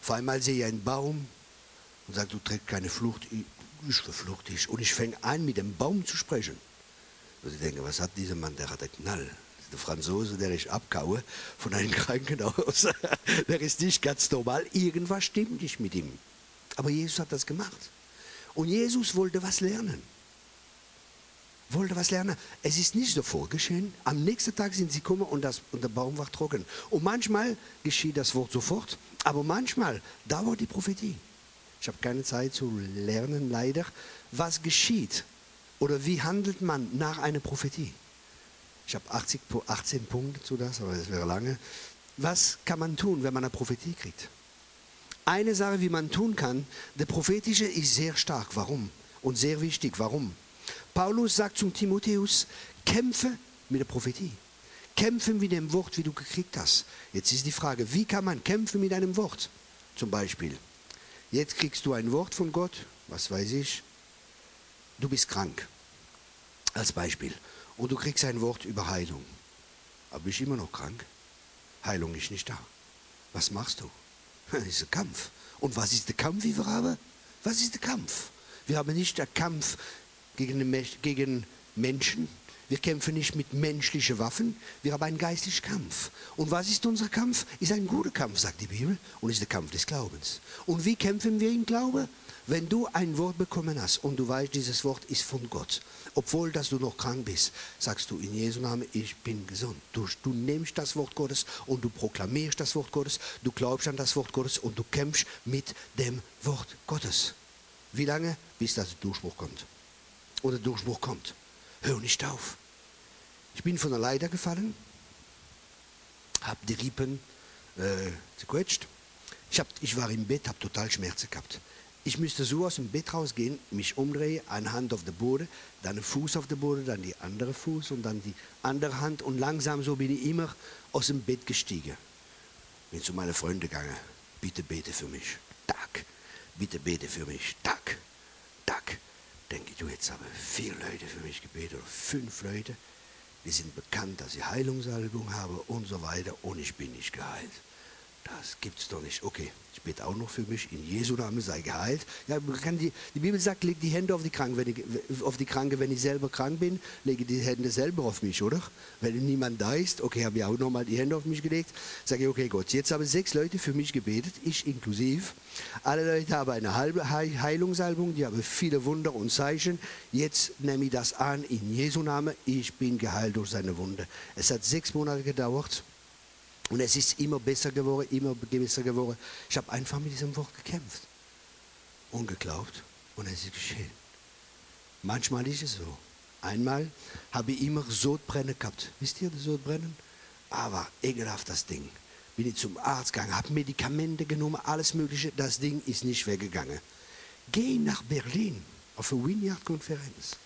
Auf einmal sehe ich einen Baum und sage, du trägst keine Flucht. Ich, ich verflucht dich. Und ich fange an, mit dem Baum zu sprechen. Und ich denke, was hat dieser Mann? Der hat einen Knall. Der Franzose, der ich abkaue von einem Krankenhaus. der ist nicht ganz normal. Irgendwas stimmt nicht mit ihm. Aber Jesus hat das gemacht. Und Jesus wollte was lernen wollte was lernen. Es ist nicht sofort geschehen. Am nächsten Tag sind sie gekommen und, das, und der Baum war trocken. Und manchmal geschieht das Wort sofort, aber manchmal dauert die Prophetie. Ich habe keine Zeit zu lernen, leider, was geschieht oder wie handelt man nach einer Prophetie. Ich habe 18 Punkte zu das, aber das wäre lange. Was kann man tun, wenn man eine Prophetie kriegt? Eine Sache, wie man tun kann, der prophetische ist sehr stark. Warum? Und sehr wichtig. Warum? Paulus sagt zum Timotheus, kämpfe mit der Prophetie. Kämpfe mit dem Wort, wie du gekriegt hast. Jetzt ist die Frage, wie kann man kämpfen mit einem Wort? Zum Beispiel, jetzt kriegst du ein Wort von Gott, was weiß ich, du bist krank. Als Beispiel. Und du kriegst ein Wort über Heilung. Aber bist immer noch krank. Heilung ist nicht da. Was machst du? Das ist ein Kampf. Und was ist der Kampf, wie wir haben? Was ist der Kampf? Wir haben nicht den Kampf gegen, Menschen. Wir kämpfen nicht mit menschlichen Waffen, wir haben einen geistlichen Kampf. Und was ist unser Kampf? Ist ein guter Kampf, sagt die Bibel, und ist der Kampf des Glaubens. Und wie kämpfen wir im Glaube? Wenn du ein Wort bekommen hast und du weißt, dieses Wort ist von Gott, obwohl dass du noch krank bist, sagst du in Jesu Namen, ich bin gesund. Du, du nimmst das Wort Gottes und du proklamierst das Wort Gottes, du glaubst an das Wort Gottes und du kämpfst mit dem Wort Gottes. Wie lange? Bis das Durchbruch kommt oder Durchbruch kommt. Hör nicht auf. Ich bin von der Leiter gefallen, habe die Rippen äh, gequetscht. Ich, hab, ich war im Bett, habe total Schmerzen gehabt. Ich müsste so aus dem Bett rausgehen, mich umdrehen, eine Hand auf der Boden, dann ein Fuß auf der Boden, dann die andere Fuß und dann die andere Hand und langsam so bin ich immer aus dem Bett gestiegen. Bin zu meinen Freunden gegangen. Bitte bete für mich. Tag. Bitte bete für mich. Tag denke ich, du, jetzt haben vier Leute für mich gebetet oder fünf Leute, die sind bekannt, dass sie Heilungsalbung haben und so weiter und ich bin nicht geheilt. Das gibt's doch nicht. Okay, ich bete auch noch für mich. In Jesu Namen sei geheilt. Ja, die, die, Bibel sagt, leg die Hände auf die, Kranke, wenn ich, auf die Kranke, wenn ich selber krank bin, lege die Hände selber auf mich, oder? Wenn niemand da ist, okay, habe ich auch nochmal die Hände auf mich gelegt. Sage ich, okay, Gott, jetzt haben sechs Leute für mich gebetet, ich inklusiv. Alle Leute haben eine halbe Heilungsalbung, die haben viele Wunder und Zeichen. Jetzt nehme ich das an in Jesu Namen. Ich bin geheilt durch seine Wunde. Es hat sechs Monate gedauert. Und es ist immer besser geworden, immer besser geworden. Ich habe einfach mit diesem Wort gekämpft und geglaubt und es ist geschehen. Manchmal ist es so. Einmal habe ich immer Sodbrennen gehabt. Wisst ihr, das Sodbrennen? Aber ekelhaft das Ding. Bin ich zum Arzt gegangen, habe Medikamente genommen, alles Mögliche. Das Ding ist nicht weggegangen. Geh nach Berlin auf eine Vineyard-Konferenz.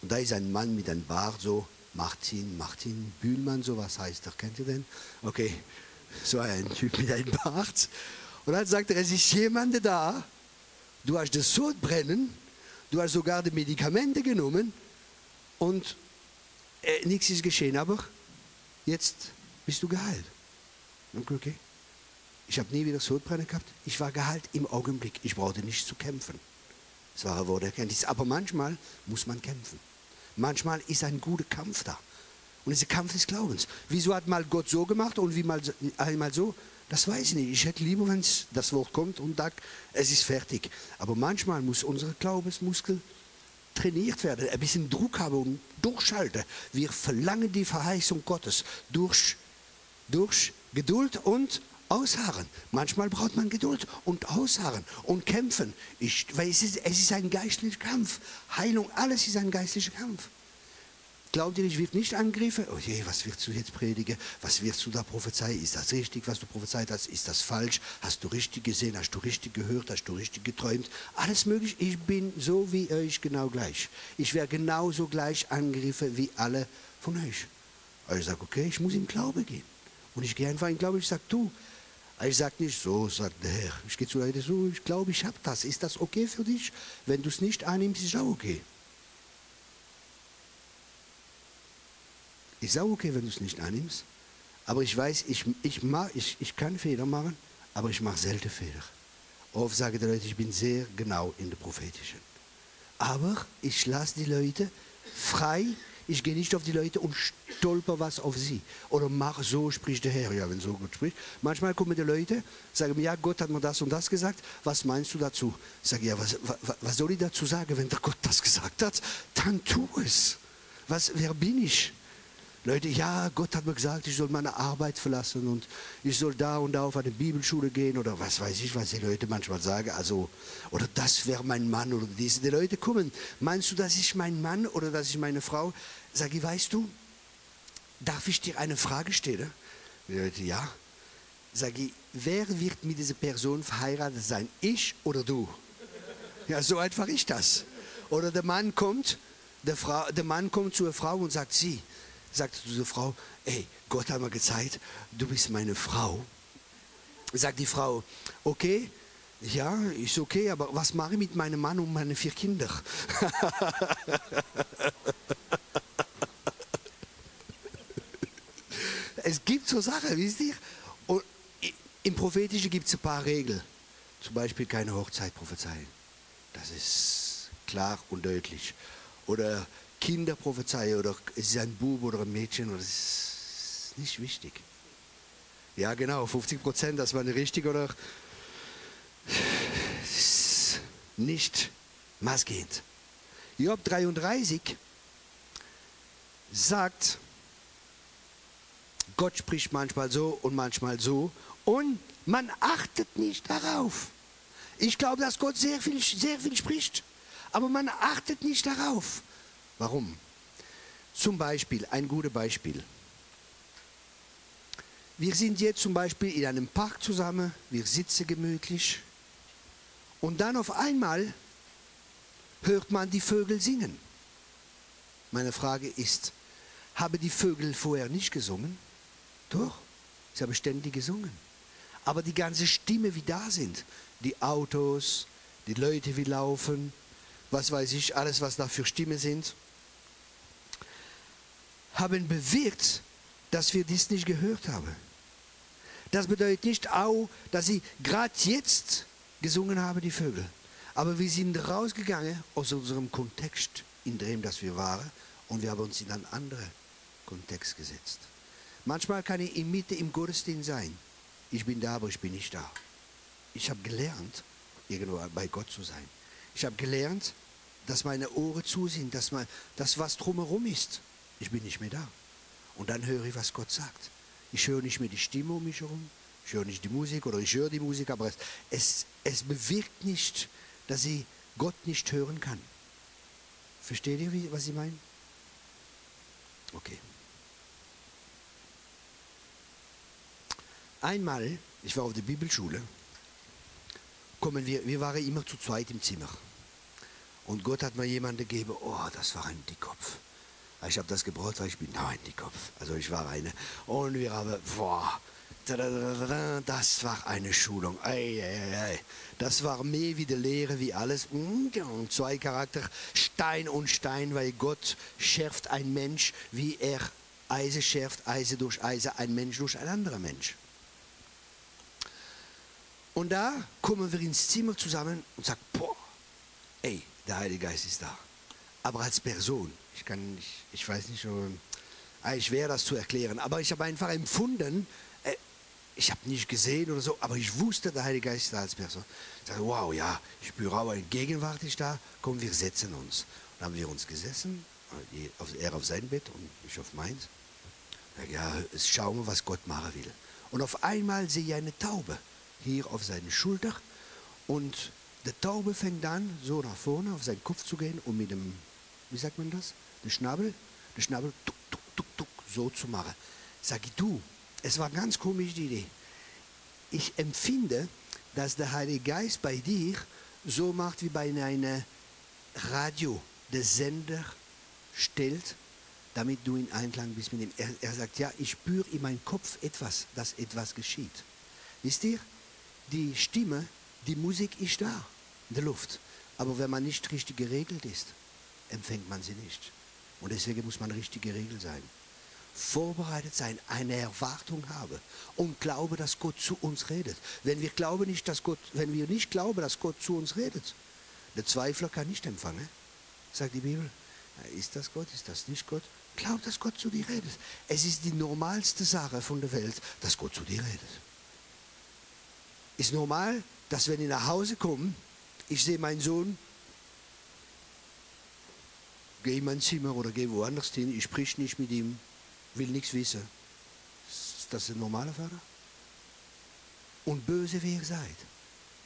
Und da ist ein Mann mit einem Bart so Martin, Martin Bühlmann, sowas heißt er. Kennt ihr den? Okay, so ein Typ mit einem Bart. Und dann sagt er, es ist jemand da, du hast das Sodbrennen, du hast sogar die Medikamente genommen und äh, nichts ist geschehen, aber jetzt bist du geheilt. Okay. Ich habe nie wieder Sodbrennen gehabt. Ich war geheilt im Augenblick. Ich brauchte nicht zu kämpfen. Das war ein Wort erkenntnis. Aber manchmal muss man kämpfen. Manchmal ist ein guter Kampf da. Und es ist der Kampf des Glaubens. Wieso hat mal Gott so gemacht und wie mal einmal so? Das weiß ich nicht. Ich hätte lieber, wenn das Wort kommt und sagt, es ist fertig. Aber manchmal muss unser Glaubensmuskel trainiert werden, ein bisschen Druck haben und durchschalten. Wir verlangen die Verheißung Gottes durch, durch Geduld und Ausharren. Manchmal braucht man Geduld und Ausharren und kämpfen. Ich, weil es ist, es ist ein geistlicher Kampf. Heilung, alles ist ein geistlicher Kampf. Glaubt ihr, ich wird nicht angegriffen? Oh je, was wirst du jetzt predigen? Was wirst du da prophezeien? Ist das richtig, was du prophezeit hast? Ist das falsch? Hast du richtig gesehen? Hast du richtig gehört? Hast du richtig geträumt? Alles möglich. Ich bin so wie euch genau gleich. Ich werde genauso gleich angegriffen wie alle von euch. Aber ich sage, okay, ich muss in Glaube gehen. Und ich gehe einfach in Glaube. Ich sage, du, ich sage nicht so, sagt der Herr. Ich gehe zu Leuten so, ich glaube, ich habe das. Ist das okay für dich? Wenn du es nicht annimmst, ist auch okay. Ist auch okay, wenn du es nicht annimmst. Aber ich weiß, ich, ich, mach, ich, ich kann Fehler machen, aber ich mache selten Fehler. Oft sagen die Leute, ich bin sehr genau in der prophetischen. Aber ich lasse die Leute frei. Ich gehe nicht auf die Leute und stolper was auf sie. Oder mach so, spricht der Herr. Ja, wenn so gut spricht. Manchmal kommen die Leute, sagen mir, ja, Gott hat mir das und das gesagt. Was meinst du dazu? Ich sage, ja, was, was, was soll ich dazu sagen, wenn der Gott das gesagt hat? Dann tu es. Was, wer bin ich? Leute, ja, Gott hat mir gesagt, ich soll meine Arbeit verlassen und ich soll da und da auf eine Bibelschule gehen oder was weiß ich, was die Leute manchmal sagen. Also, oder das wäre mein Mann oder diese. Die Leute kommen, meinst du, das ist mein Mann oder das ist meine Frau? Sag ich, weißt du, darf ich dir eine Frage stellen? Die Leute, ja. Sag ich, wer wird mit dieser Person verheiratet sein? Ich oder du? Ja, so einfach ist das. Oder der Mann kommt, der, Frau, der Mann kommt zu einer Frau und sagt, sie, sagte zu der Frau, ey, Gott hat mir gezeigt, du bist meine Frau. Sagt die Frau, okay, ja, ist okay, aber was mache ich mit meinem Mann und meinen vier Kindern? es gibt so Sachen, wisst ihr? Und Im Prophetischen gibt es ein paar Regeln. Zum Beispiel keine Hochzeit prophezeien. Das ist klar und deutlich. Oder Kinder prophezeien oder es ist ein Bub oder ein Mädchen oder das ist nicht wichtig. Ja, genau, 50 Prozent, das war richtig oder nicht maßgehend. Job 33 sagt, Gott spricht manchmal so und manchmal so und man achtet nicht darauf. Ich glaube, dass Gott sehr viel, sehr viel spricht, aber man achtet nicht darauf. Warum? Zum Beispiel, ein gutes Beispiel. Wir sind jetzt zum Beispiel in einem Park zusammen, wir sitzen gemütlich und dann auf einmal hört man die Vögel singen. Meine Frage ist, haben die Vögel vorher nicht gesungen? Doch, sie haben ständig gesungen. Aber die ganze Stimme, wie da sind, die Autos, die Leute, wie laufen, was weiß ich, alles, was da für Stimmen sind, haben bewirkt, dass wir dies nicht gehört haben. Das bedeutet nicht auch, dass sie gerade jetzt gesungen haben, die Vögel. Aber wir sind rausgegangen aus unserem Kontext, in dem das wir waren, und wir haben uns in einen anderen Kontext gesetzt. Manchmal kann ich in Mitte im Gottesdienst sein. Ich bin da, aber ich bin nicht da. Ich habe gelernt, irgendwo bei Gott zu sein. Ich habe gelernt, dass meine Ohren zu sind, dass mein, das, was drumherum ist, ich bin nicht mehr da. Und dann höre ich, was Gott sagt. Ich höre nicht mehr die Stimme um mich herum, ich höre nicht die Musik oder ich höre die Musik, aber es, es, es bewirkt nicht, dass ich Gott nicht hören kann. Versteht ihr, wie, was ich meine? Okay. Einmal, ich war auf der Bibelschule, kommen wir, wir waren immer zu zweit im Zimmer. Und Gott hat mir jemanden gegeben, oh, das war ein Dickkopf. Ich habe das gebraucht, weil ich bin nein, Dickkopf. Also ich war eine. Und wir haben, boah, das war eine Schulung. Das war mehr wie die Lehre, wie alles. Und zwei Charakter, Stein und Stein, weil Gott schärft ein Mensch, wie er Eise schärft, Eise durch Eise, ein Mensch durch ein anderer Mensch. Und da kommen wir ins Zimmer zusammen und sagen, boah, ey, der Heilige Geist ist da. Aber als Person, ich kann nicht, ich weiß nicht, Eigentlich schwer das zu erklären, aber ich habe einfach empfunden, äh, ich habe nicht gesehen oder so, aber ich wusste, der Heilige Geist ist da als Person. Ich dachte, wow, ja, ich spüre Gegenwart ist da, komm, wir setzen uns. Dann haben wir uns gesessen, er auf sein Bett und ich auf meins. Ja, schauen wir, was Gott machen will. Und auf einmal sehe ich eine Taube hier auf seine Schulter und der Taube fängt an, so nach vorne auf seinen Kopf zu gehen und mit dem, wie sagt man das, der Schnabel, der Schnabel tuk, tuk, tuk, tuk, so zu machen. Sag ich, du, es war ganz komisch die Idee. Ich empfinde, dass der Heilige Geist bei dir so macht wie bei einem Radio, der Sender stellt, damit du in Einklang bist mit ihm. Er, er sagt, ja, ich spüre in meinem Kopf etwas, dass etwas geschieht. Wisst ihr, die Stimme, die Musik ist da, in der Luft. Aber wenn man nicht richtig geregelt ist, empfängt man sie nicht. Und deswegen muss man richtig geregelt sein. Vorbereitet sein, eine Erwartung haben und glaube, dass Gott zu uns redet. Wenn wir glauben nicht, dass Gott, wenn wir nicht glauben, dass Gott zu uns redet, der Zweifler kann nicht empfangen, sagt die Bibel. Ist das Gott? Ist das nicht Gott? Glaub, dass Gott zu dir redet. Es ist die normalste Sache von der Welt, dass Gott zu dir redet. Ist normal, dass wenn ich nach Hause komme, ich sehe meinen Sohn, gehe in mein Zimmer oder gehe woanders hin, ich sprich nicht mit ihm, will nichts wissen. Ist das ein normaler Vater? Und böse wie ihr seid,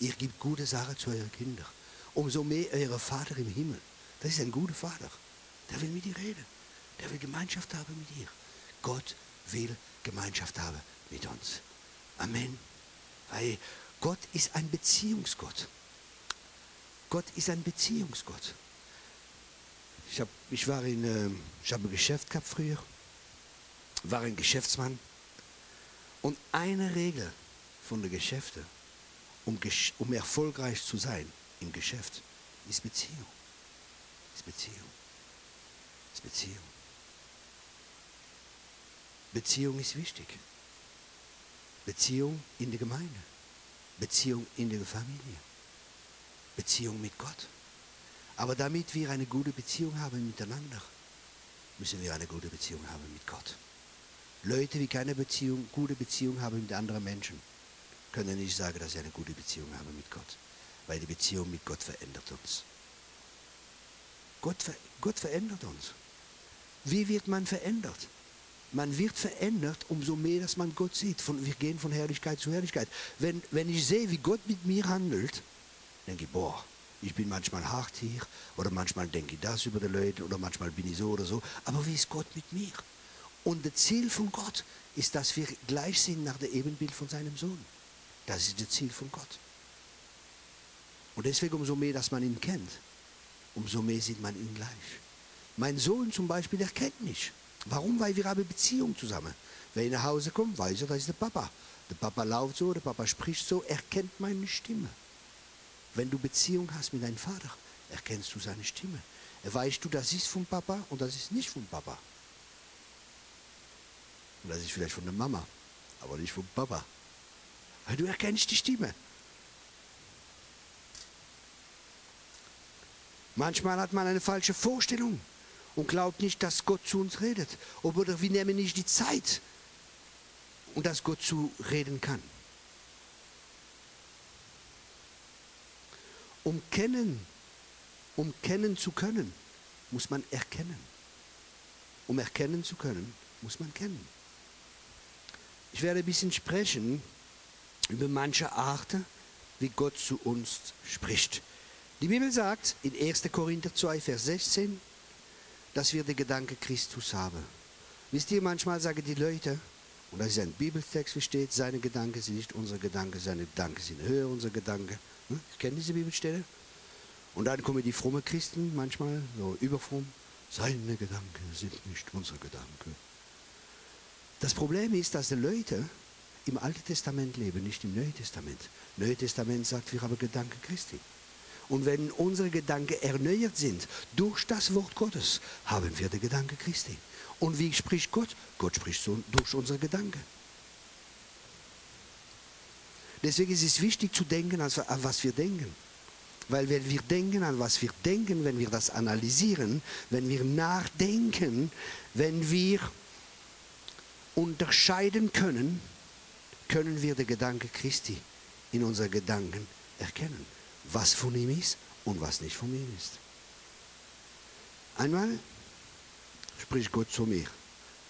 ihr gebt gute Sachen zu euren Kindern. Umso mehr euer Vater im Himmel. Das ist ein guter Vater. Der will mit dir reden. Der will Gemeinschaft haben mit dir. Gott will Gemeinschaft haben mit uns. Amen. Weil Gott ist ein Beziehungsgott. Gott ist ein Beziehungsgott. Ich, hab, ich war in, äh, ich habe ein Geschäft gehabt früher, war ein Geschäftsmann. Und eine Regel von den Geschäften, um, um erfolgreich zu sein im Geschäft, ist Beziehung. Ist Beziehung. Ist Beziehung. Beziehung ist wichtig. Beziehung in der Gemeinde. Beziehung in der Familie. Beziehung mit Gott. Aber damit wir eine gute Beziehung haben miteinander, müssen wir eine gute Beziehung haben mit Gott. Leute, die keine Beziehung, gute Beziehung haben mit anderen Menschen, können nicht sagen, dass sie eine gute Beziehung haben mit Gott. Weil die Beziehung mit Gott verändert uns. Gott, Gott verändert uns. Wie wird man verändert? Man wird verändert, umso mehr, dass man Gott sieht. Von, wir gehen von Herrlichkeit zu Herrlichkeit. Wenn, wenn ich sehe, wie Gott mit mir handelt, denke ich, boah, ich bin manchmal hart hier oder manchmal denke ich das über die Leute oder manchmal bin ich so oder so. Aber wie ist Gott mit mir? Und das Ziel von Gott ist, dass wir gleich sind nach dem Ebenbild von seinem Sohn. Das ist das Ziel von Gott. Und deswegen umso mehr, dass man ihn kennt, umso mehr sieht man ihn gleich. Mein Sohn zum Beispiel, der kennt mich. Warum? Weil wir haben Beziehung zusammen. Wenn ich nach Hause komme, weiß er, das ist der Papa. Der Papa lauft so, der Papa spricht so, er kennt meine Stimme. Wenn du Beziehung hast mit deinem Vater, erkennst du seine Stimme. Weißt du, das ist vom Papa und das ist nicht vom Papa. Und das ist vielleicht von der Mama, aber nicht vom Papa. Weil du erkennst die Stimme. Manchmal hat man eine falsche Vorstellung und glaubt nicht, dass Gott zu uns redet. Oder wir nehmen nicht die Zeit und dass Gott zu reden kann. Um kennen, um kennen zu können, muss man erkennen. Um erkennen zu können, muss man kennen. Ich werde ein bisschen sprechen über manche Arten, wie Gott zu uns spricht. Die Bibel sagt in 1. Korinther 2, Vers 16, dass wir den Gedanke Christus haben. Wisst ihr, manchmal sagen die Leute, und das ist ein Bibeltext, wie steht, seine Gedanken sind nicht unsere Gedanken, seine Gedanken sind höher unsere Gedanken. Hm? Ich kenne diese Bibelstelle. Und dann kommen die frommen Christen manchmal, so überfromm, seine Gedanken sind nicht unsere Gedanken. Das Problem ist, dass die Leute im Alten Testament leben, nicht im Neuen Testament. Neue Testament sagt, wir haben Gedanken Christi. Und wenn unsere Gedanken erneuert sind durch das Wort Gottes, haben wir den Gedanke Christi. Und wie spricht Gott? Gott spricht durch unsere Gedanken. Deswegen ist es wichtig zu denken, an was wir denken. Weil wenn wir denken an was wir denken, wenn wir das analysieren, wenn wir nachdenken, wenn wir unterscheiden können, können wir den Gedanke Christi in unseren Gedanken erkennen, was von ihm ist und was nicht von ihm ist. Einmal spricht Gott zu mir,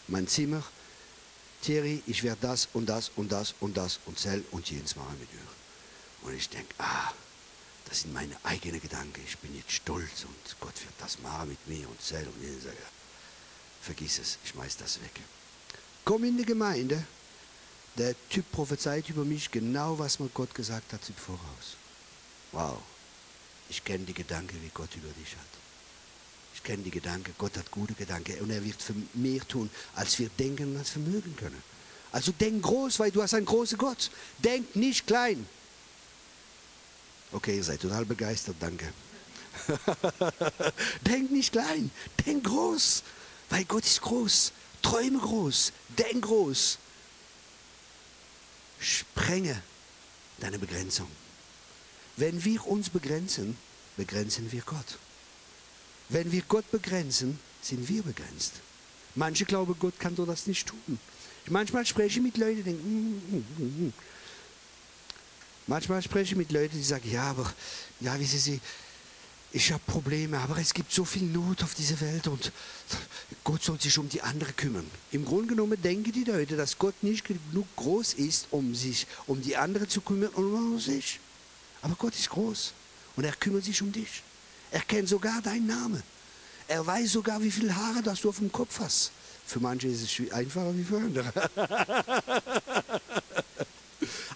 mein Zimmer, Thierry, ich werde das und das und das und das und zell und jenes machen mit dir. Und ich denke, ah, das sind meine eigenen Gedanken. Ich bin jetzt stolz und Gott wird das machen mit mir und zell und sage, vergiss es, ich schmeiß das weg. Komm in die Gemeinde, der Typ prophezeit über mich genau, was mir Gott gesagt hat im Voraus. Wow, ich kenne die Gedanken, wie Gott über dich hat. Kenne die Gedanken, Gott hat gute Gedanken und er wird für mehr tun, als wir denken und als wir mögen können. Also denk groß, weil du hast einen großen Gott. Denk nicht klein. Okay, ihr seid total begeistert, danke. denk nicht klein, denk groß, weil Gott ist groß. Träume groß, denk groß. Sprenge deine Begrenzung. Wenn wir uns begrenzen, begrenzen wir Gott. Wenn wir Gott begrenzen, sind wir begrenzt. Manche glauben, Gott kann doch das nicht tun. Manchmal spreche ich mit Leuten, die denken, mm, mm, mm. manchmal spreche ich mit Leuten, die sagen, ja, aber, ja, wissen Sie, ich habe Probleme, aber es gibt so viel Not auf dieser Welt und Gott soll sich um die anderen kümmern. Im Grunde genommen denken die Leute, dass Gott nicht genug groß ist, um sich um die anderen zu kümmern und um sich. Aber Gott ist groß und er kümmert sich um dich. Er kennt sogar deinen Namen. Er weiß sogar, wie viele Haare das du auf dem Kopf hast. Für manche ist es einfacher wie für andere.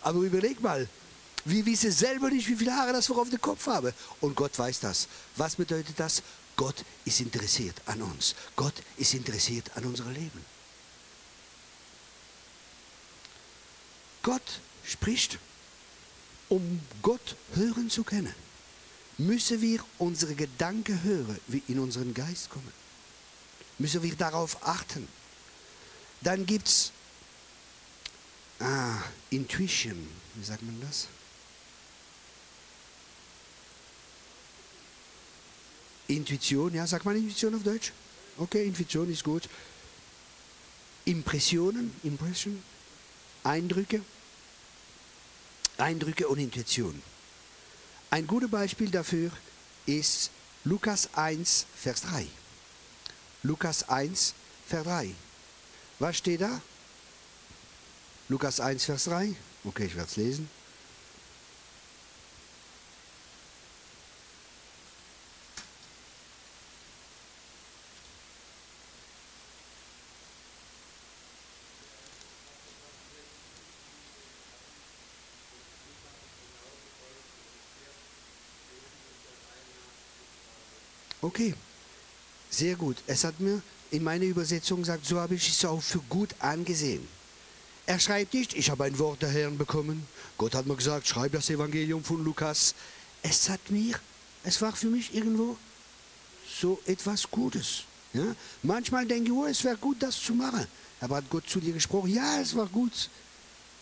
Aber überleg mal, wir wissen selber nicht, wie viele Haare das wir auf dem Kopf haben. Und Gott weiß das. Was bedeutet das? Gott ist interessiert an uns. Gott ist interessiert an unserem Leben. Gott spricht, um Gott hören zu können müssen wir unsere Gedanken hören, wie in unseren Geist kommen. Müssen wir darauf achten. Dann gibt es ah, Intuition, wie sagt man das? Intuition, ja, sagt man Intuition auf Deutsch? Okay, Intuition ist gut. Impressionen, Impression, Eindrücke, Eindrücke und Intuition. Ein gutes Beispiel dafür ist Lukas 1, Vers 3. Lukas 1, Vers 3. Was steht da? Lukas 1, Vers 3. Okay, ich werde es lesen. Okay, sehr gut. Es hat mir in meiner Übersetzung gesagt, so habe ich es auch für gut angesehen. Er schreibt nicht, ich habe ein Wort der Herren bekommen. Gott hat mir gesagt, schreib das Evangelium von Lukas. Es hat mir, es war für mich irgendwo so etwas Gutes. Ja? Manchmal denke ich, oh, es wäre gut, das zu machen. Aber hat Gott zu dir gesprochen? Ja, es war gut.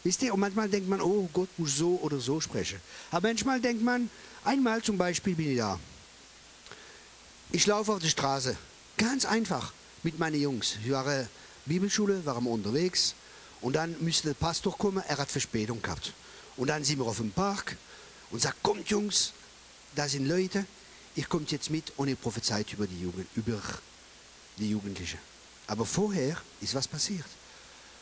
Wisst ihr? Und manchmal denkt man, oh, Gott muss so oder so sprechen. Aber manchmal denkt man, einmal zum Beispiel bin ich da. Ich laufe auf die Straße, ganz einfach, mit meinen Jungs. Wir waren Bibelschule, waren unterwegs und dann müsste der Pastor kommen, er hat Verspätung gehabt. Und dann sind wir auf dem Park und sagt, kommt Jungs, da sind Leute, ihr kommt jetzt mit und ihr prophezeit über die, Jugend, über die Jugendlichen. Aber vorher ist was passiert.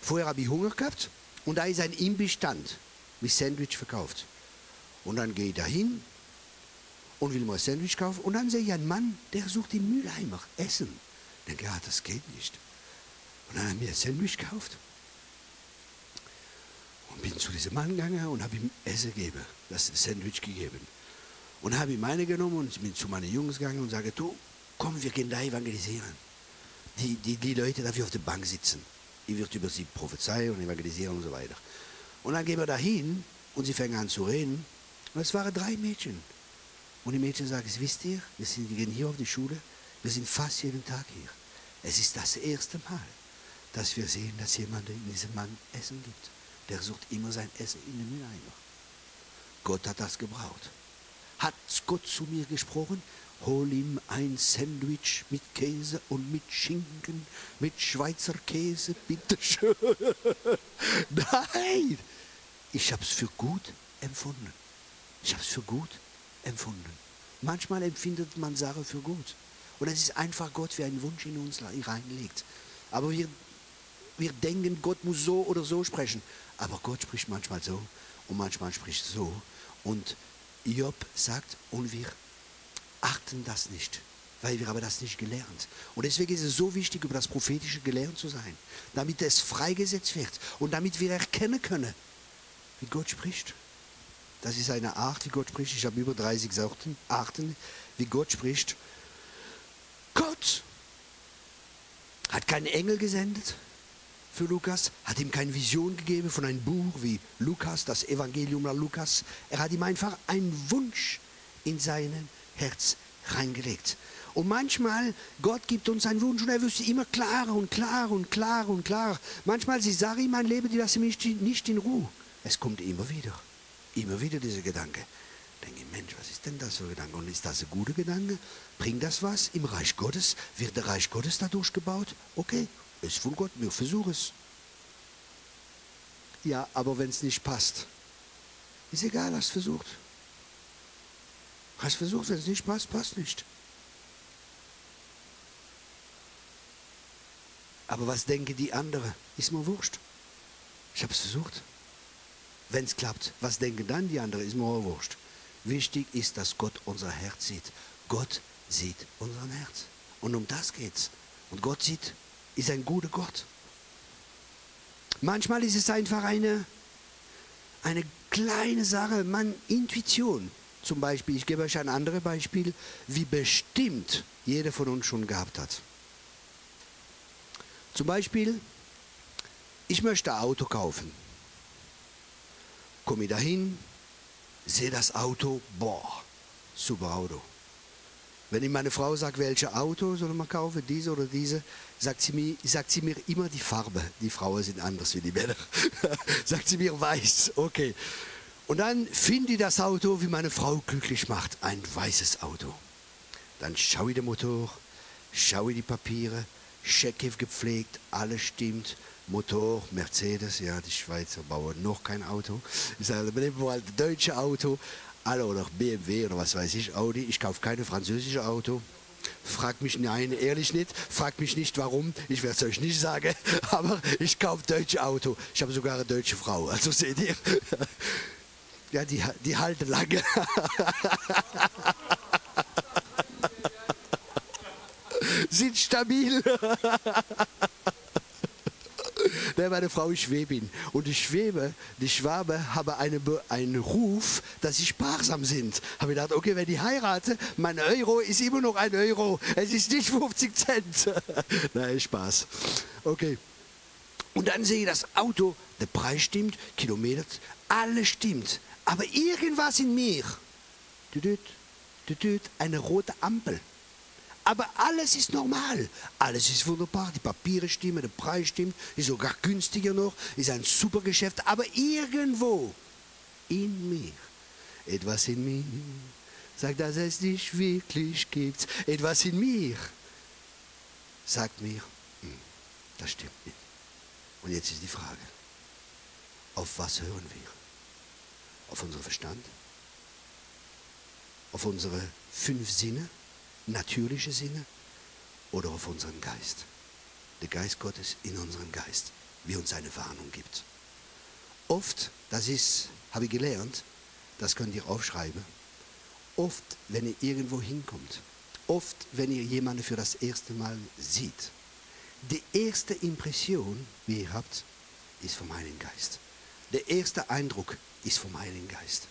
Vorher habe ich Hunger gehabt und da ist ein Imbestand mit Sandwich verkauft. Und dann gehe ich dahin und will mal ein Sandwich kaufen. Und dann sehe ich einen Mann, der sucht im Mülheimer Essen. Ich denke, ja, das geht nicht. Und dann habe ich mir ein Sandwich gekauft. Und bin zu diesem Mann gegangen und habe ihm Essen gegeben, das Sandwich gegeben. Und habe ihm meine genommen und bin zu meinen Jungs gegangen und sage, du, komm, wir gehen da evangelisieren. Die, die, die Leute, die auf der Bank sitzen. Ich wird über sie prophezeien und evangelisieren und so weiter. Und dann gehen wir da hin und sie fangen an zu reden. Und es waren drei Mädchen. Und die Mädchen sagen, wisst ihr, wir, sind, wir gehen hier auf die Schule, wir sind fast jeden Tag hier. Es ist das erste Mal, dass wir sehen, dass jemand diesem Mann Essen gibt. Der sucht immer sein Essen in den Mülleimer. Gott hat das gebraucht. Hat Gott zu mir gesprochen hol ihm ein Sandwich mit Käse und mit Schinken, mit Schweizer Käse, bitteschön. Nein, ich habe es für gut empfunden. Ich habe es für gut empfunden. Manchmal empfindet man Sachen für gut. Und es ist einfach Gott, wie ein Wunsch in uns reinlegt. Aber wir, wir denken, Gott muss so oder so sprechen. Aber Gott spricht manchmal so und manchmal spricht so. Und Job sagt, und wir achten das nicht, weil wir haben das nicht gelernt. Und deswegen ist es so wichtig, über das Prophetische gelernt zu sein, damit es freigesetzt wird und damit wir erkennen können, wie Gott spricht. Das ist eine Art, wie Gott spricht. Ich habe über 30 Sorten, Arten, wie Gott spricht. Gott hat keinen Engel gesendet für Lukas, hat ihm keine Vision gegeben von einem Buch wie Lukas, das Evangelium nach Lukas. Er hat ihm einfach einen Wunsch in sein Herz reingelegt. Und manchmal, Gott gibt uns einen Wunsch und er wüsste immer klarer und klarer und klarer und klarer. Manchmal, sie sagen ihm, mein Leben, die lassen mich nicht in Ruhe. Es kommt immer wieder, immer wieder dieser Gedanke. Denke ich, Mensch, was ist denn das für ein Gedanke? Und ist das ein guter Gedanke? Bringt das was im Reich Gottes? Wird der Reich Gottes dadurch gebaut? Okay, ist von Gott, wir versuchen es. Ja, aber wenn es nicht passt, ist egal, hast versucht. Hast versucht, wenn es nicht passt, passt nicht. Aber was denken die anderen? Ist mir wurscht. Ich habe es versucht. Wenn es klappt, was denken dann die anderen? Ist mir auch wurscht. Wichtig ist, dass Gott unser Herz sieht. Gott sieht unser Herz. Und um das geht's. Und Gott sieht, ist ein guter Gott. Manchmal ist es einfach eine, eine kleine Sache, man, Intuition. Zum Beispiel, ich gebe euch ein anderes Beispiel, wie bestimmt jeder von uns schon gehabt hat. Zum Beispiel, ich möchte ein Auto kaufen. Komme ich dahin, sehe das Auto, boah, super Auto. Wenn ich meine Frau sage, welches Auto soll man kaufen, diese oder diese, sagt sie, mir, sagt sie mir immer die Farbe. Die Frauen sind anders wie die Männer. sagt sie mir weiß, okay. Und dann finde ich das Auto, wie meine Frau glücklich macht, ein weißes Auto. Dann schaue ich den Motor, schaue ich die Papiere, checke gepflegt, alles stimmt. Motor, Mercedes, ja, die Schweizer bauen noch kein Auto. Ich sage, nehmen wir das deutsche Auto, alle oder BMW oder was weiß ich, Audi. Ich kaufe keine französische Auto. Fragt mich nein, ehrlich nicht. Fragt mich nicht warum. Ich werde es euch nicht sagen. Aber ich kaufe deutsche Auto. Ich habe sogar eine deutsche Frau. Also seht ihr. Ja, die, die halten lange. Sind stabil. Der meine Frau ist Schwäbin. Und die Schwäbe, die Schwabe haben eine, einen Ruf, dass sie sparsam sind. Habe ich gedacht, okay, wenn ich heirate, mein Euro ist immer noch ein Euro. Es ist nicht 50 Cent. Nein, Spaß. Okay. Und dann sehe ich das Auto, der Preis stimmt, Kilometer, alles stimmt. Aber irgendwas in mir, eine rote Ampel. Aber alles ist normal. Alles ist wunderbar. Die Papiere stimmen, der Preis stimmt, ist sogar günstiger noch, ist ein super Geschäft. Aber irgendwo in mir, etwas in mir, sagt, dass es nicht wirklich gibt. Etwas in mir sagt mir, hm, das stimmt nicht. Und jetzt ist die Frage, auf was hören wir? Auf unseren Verstand? Auf unsere fünf Sinne? Natürliche Sinne? Oder auf unseren Geist? Der Geist Gottes in unseren Geist, wie uns eine Warnung gibt. Oft, das ist, habe ich gelernt, das könnt ihr aufschreiben, oft, wenn ihr irgendwo hinkommt, oft, wenn ihr jemanden für das erste Mal sieht, die erste Impression, wie ihr habt, ist vom Heiligen Geist. Der erste Eindruck ist vom Heiligen Geist.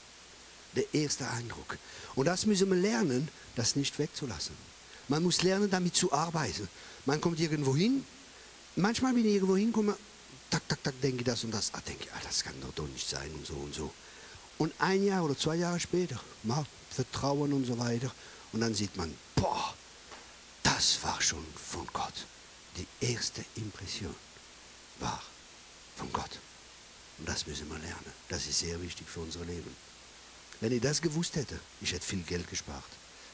Der erste Eindruck. Und das müssen wir lernen, das nicht wegzulassen. Man muss lernen, damit zu arbeiten. Man kommt irgendwo hin. Manchmal, wenn ich irgendwo hinkomme, tak, tak, tak, denke ich das und das. Ah, denke ah, das kann doch, doch nicht sein und so und so. Und ein Jahr oder zwei Jahre später, mal Vertrauen und so weiter. Und dann sieht man, boah, das war schon von Gott. Die erste Impression war von Gott. Und das müssen wir lernen. Das ist sehr wichtig für unser Leben. Wenn ich das gewusst hätte, ich hätte viel Geld gespart.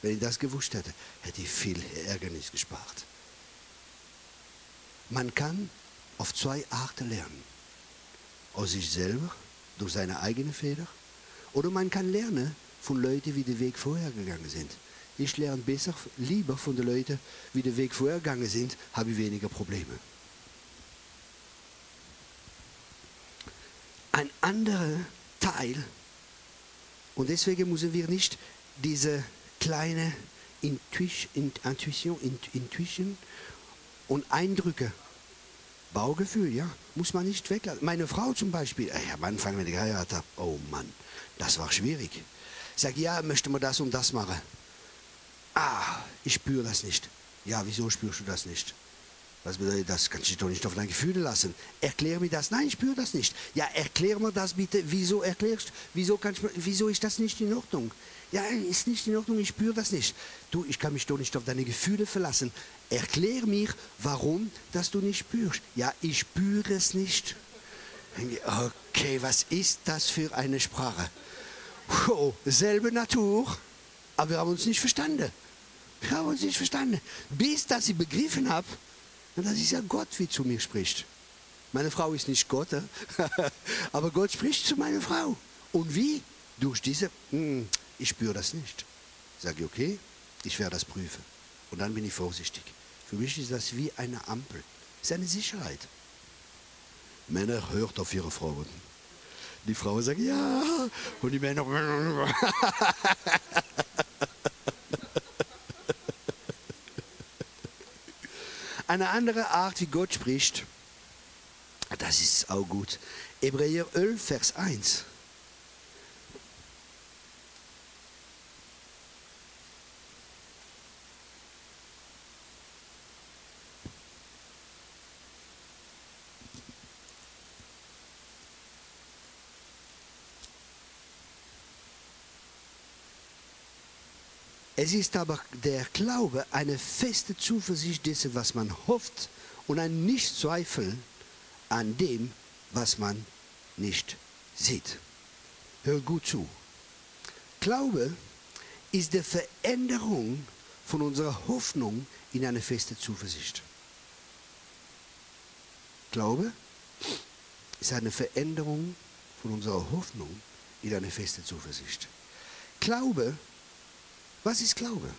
Wenn ich das gewusst hätte, hätte ich viel Ärgernis gespart. Man kann auf zwei Arten lernen. Aus sich selber, durch seine eigene Feder, oder man kann lernen von Leuten, wie der Weg vorher gegangen sind. Ich lerne besser, lieber von den Leuten, wie der Weg vorher gegangen sind, habe ich weniger Probleme. Ein anderer Teil, und deswegen müssen wir nicht diese kleine Intuition, Intuition und Eindrücke Baugefühl, ja, muss man nicht weglassen. Meine Frau zum Beispiel, ey, am Anfang, wenn ich geheiratet habe, oh Mann, das war schwierig. Ich sage, ja, möchte man das und das machen? Ah, ich spüre das nicht. Ja, wieso spürst du das nicht? Was bedeutet das? Kannst du dich doch nicht auf deine Gefühle lassen. Erklär mir das. Nein, ich spüre das nicht. Ja, erklär mir das bitte. Wieso erklärst wieso, wieso ist das nicht in Ordnung? Ja, ist nicht in Ordnung, ich spüre das nicht. Du, ich kann mich doch nicht auf deine Gefühle verlassen. Erklär mir, warum, dass du nicht spürst. Ja, ich spüre es nicht. Okay, was ist das für eine Sprache? Oh, selbe Natur, aber wir haben uns nicht verstanden. Wir haben uns nicht verstanden. Bis dass ich begriffen habe, das ist ja Gott, wie zu mir spricht. Meine Frau ist nicht Gott, aber Gott spricht zu meiner Frau. Und wie? Durch diese, hm, ich spüre das nicht. Sage ich, okay, ich werde das prüfen. Und dann bin ich vorsichtig. Für mich ist das wie eine Ampel. Das ist eine Sicherheit. Männer hört auf ihre Frauen. Die Frauen sagen ja und die Männer. Eine andere Art, wie Gott spricht, das ist auch gut. Hebräer 11, Vers 1. Es ist aber der Glaube eine feste Zuversicht dessen, was man hofft und ein Nichtzweifeln an dem, was man nicht sieht. Hör gut zu. Glaube ist die Veränderung von unserer Hoffnung in eine feste Zuversicht. Glaube ist eine Veränderung von unserer Hoffnung in eine feste Zuversicht. Glaube was ist Glaube?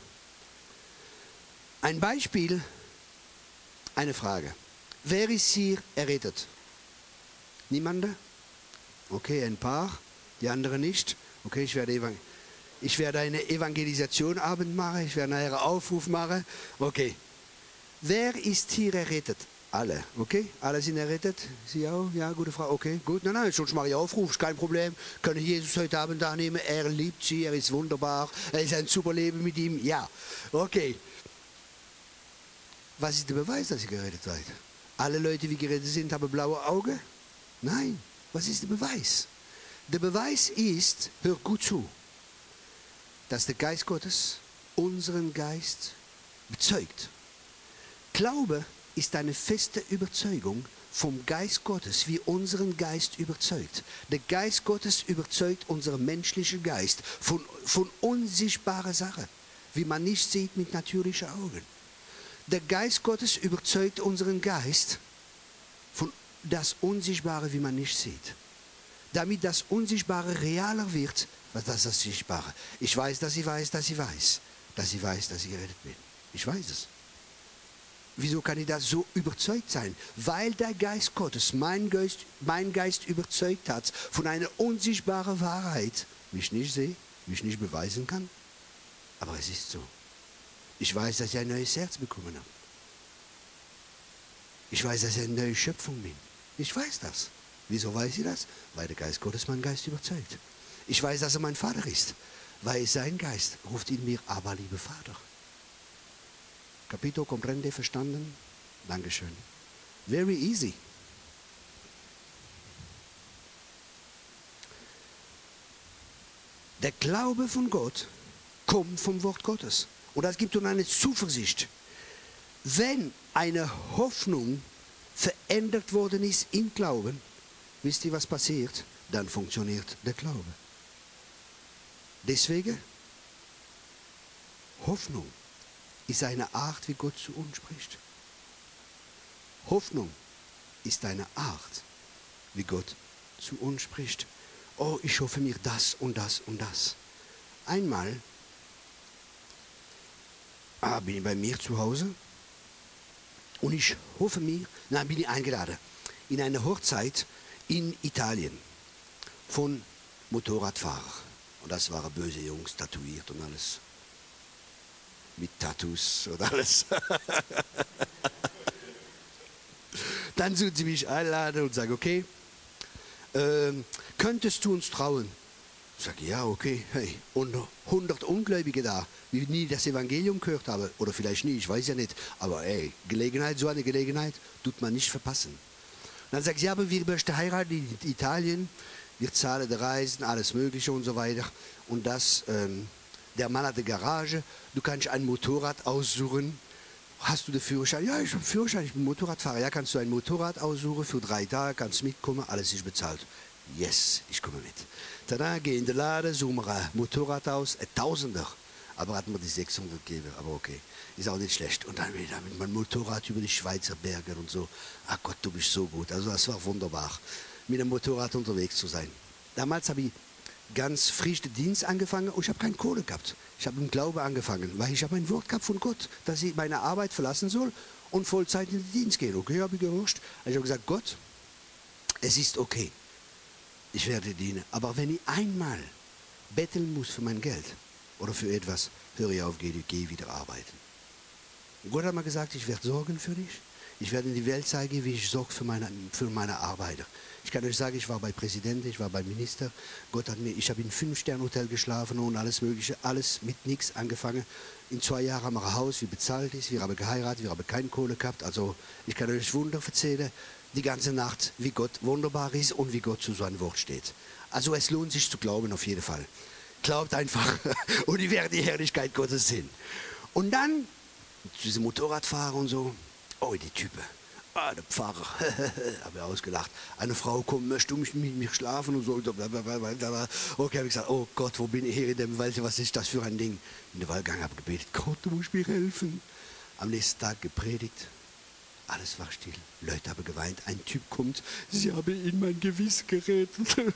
Ein Beispiel, eine Frage. Wer ist hier errettet? Niemand? Okay, ein paar, die anderen nicht. Okay, ich werde, ich werde eine Evangelisation Abend machen, ich werde einen Aufruf machen. Okay. Wer ist hier errettet? Alle, okay? Alle sind errettet? Sie auch? Ja, gute Frau, okay, gut. Nein, nein, sonst mache ich Aufruf, ist kein Problem. Können Jesus heute Abend annehmen, er liebt sie, er ist wunderbar, er ist ein super Leben mit ihm, ja. Okay. Was ist der Beweis, dass ihr gerettet seid? Alle Leute, die gerettet sind, haben blaue Augen? Nein. Was ist der Beweis? Der Beweis ist, hör gut zu, dass der Geist Gottes unseren Geist bezeugt. Glaube ist eine feste Überzeugung vom Geist Gottes, wie unseren Geist überzeugt. Der Geist Gottes überzeugt unseren menschlichen Geist von, von unsichtbaren Sachen, wie man nicht sieht mit natürlichen Augen. Der Geist Gottes überzeugt unseren Geist von das Unsichtbare, wie man nicht sieht. Damit das Unsichtbare realer wird, was das das Sichtbare. Ich weiß, dass ich weiß, dass ich weiß, dass ich weiß, dass ich gerettet bin. Ich weiß es. Wieso kann ich da so überzeugt sein? Weil der Geist Gottes mein Geist, mein Geist überzeugt hat von einer unsichtbaren Wahrheit, die ich nicht sehe, die ich nicht beweisen kann. Aber es ist so. Ich weiß, dass ich ein neues Herz bekommen habe. Ich weiß, dass ich eine neue Schöpfung bin. Ich weiß das. Wieso weiß ich das? Weil der Geist Gottes mein Geist überzeugt. Ich weiß, dass er mein Vater ist, weil sein Geist ruft in mir, aber liebe Vater. Capito, comprende, verstanden? Dankeschön. Very easy. Der Glaube von Gott kommt vom Wort Gottes. Und das gibt uns eine Zuversicht. Wenn eine Hoffnung verändert worden ist im Glauben, wisst ihr, was passiert? Dann funktioniert der Glaube. Deswegen Hoffnung ist eine Art, wie Gott zu uns spricht. Hoffnung ist eine Art, wie Gott zu uns spricht. Oh, ich hoffe mir das und das und das. Einmal ah, bin ich bei mir zu Hause und ich hoffe mir, nein, bin ich eingeladen in eine Hochzeit in Italien von Motorradfahrern. Und das waren böse Jungs, tätowiert und alles. Mit Tattoos und alles. Dann würden sie mich einladen und sagen, okay, ähm, könntest du uns trauen? Ich sage, ja, okay, hey, und 100 Ungläubige da, die nie das Evangelium gehört haben, oder vielleicht nie, ich weiß ja nicht, aber ey, Gelegenheit, so eine Gelegenheit, tut man nicht verpassen. Dann sagt sie, ja, aber wir möchten heiraten in Italien, wir zahlen die Reisen, alles Mögliche und so weiter. Und das, ähm, der Mann hat eine Garage, du kannst ein Motorrad aussuchen, Hast du den Führerschein? Ja, ich habe Führerschein, ich bin Motorradfahrer. Ja, kannst du ein Motorrad aussuchen für drei Tage, kannst mitkommen, alles ist bezahlt. Yes, ich komme mit. Dann gehe in den Laden, suche mir ein Motorrad aus, ein Tausender. Aber hat mir die 600 gegeben, aber okay, ist auch nicht schlecht. Und dann wieder mit meinem Motorrad über die Schweizer Berge und so. Ach Gott, du bist so gut. Also das war wunderbar, mit dem Motorrad unterwegs zu sein. Damals habe ich ganz frisch den Dienst angefangen und ich habe keine Kohle gehabt. Ich habe im Glaube angefangen, weil ich habe ein Wort gehabt von Gott, dass ich meine Arbeit verlassen soll und Vollzeit in den Dienst gehen. Okay, habe ich gehorcht. Also ich habe gesagt, Gott, es ist okay. Ich werde dienen. Aber wenn ich einmal betteln muss für mein Geld oder für etwas, höre ich auf, gehe, gehe wieder arbeiten. Gott hat mir gesagt, ich werde sorgen für dich. Ich werde in die Welt zeigen, wie ich sorge für meine, für meine Arbeiter. Ich kann euch sagen, ich war bei Präsidenten, ich war bei Minister. Gott hat mir, ich habe in fünf Sterne Hotel geschlafen und alles Mögliche, alles mit nichts angefangen. In zwei Jahren haben wir ein Haus, wie bezahlt ist, wir haben geheiratet, wir haben keine Kohle gehabt. Also ich kann euch Wunder erzählen, die ganze Nacht, wie Gott wunderbar ist und wie Gott zu seinem Wort steht. Also es lohnt sich zu glauben auf jeden Fall. Glaubt einfach und ihr werdet die Herrlichkeit Gottes sehen. Und dann diese Motorradfahrer und so, oh die Typen Ah, der Pfarrer, habe ich ausgelacht. Eine Frau kommt, möchte mich mit mir schlafen und so. Okay, habe ich gesagt, oh Gott, wo bin ich hier in dem Wald? Was ist das für ein Ding? In der Waldgang habe ich gebetet, Gott, du musst mir helfen. Am nächsten Tag gepredigt. Alles war still. Leute haben geweint. Ein Typ kommt, sie haben in mein Gewiss geredet.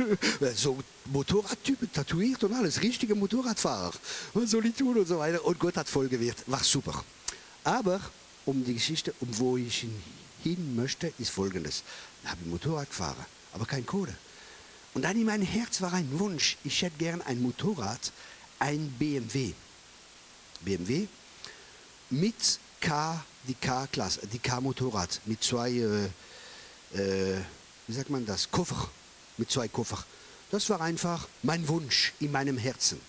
so Motorradtypen, tätowiert und alles. Richtige Motorradfahrer. Was soll ich tun und so weiter. Und Gott hat voll gewirkt. War super. Aber um die Geschichte, um wo ich hin hin möchte, ist folgendes. Habe ich Motorrad gefahren, aber kein Kohle. Und dann in meinem Herz war ein Wunsch, ich hätte gern ein Motorrad, ein BMW. BMW mit K, die K-Klasse, die K-Motorrad, mit zwei, äh, äh, wie sagt man das, Koffer, mit zwei Koffer. Das war einfach mein Wunsch in meinem Herzen.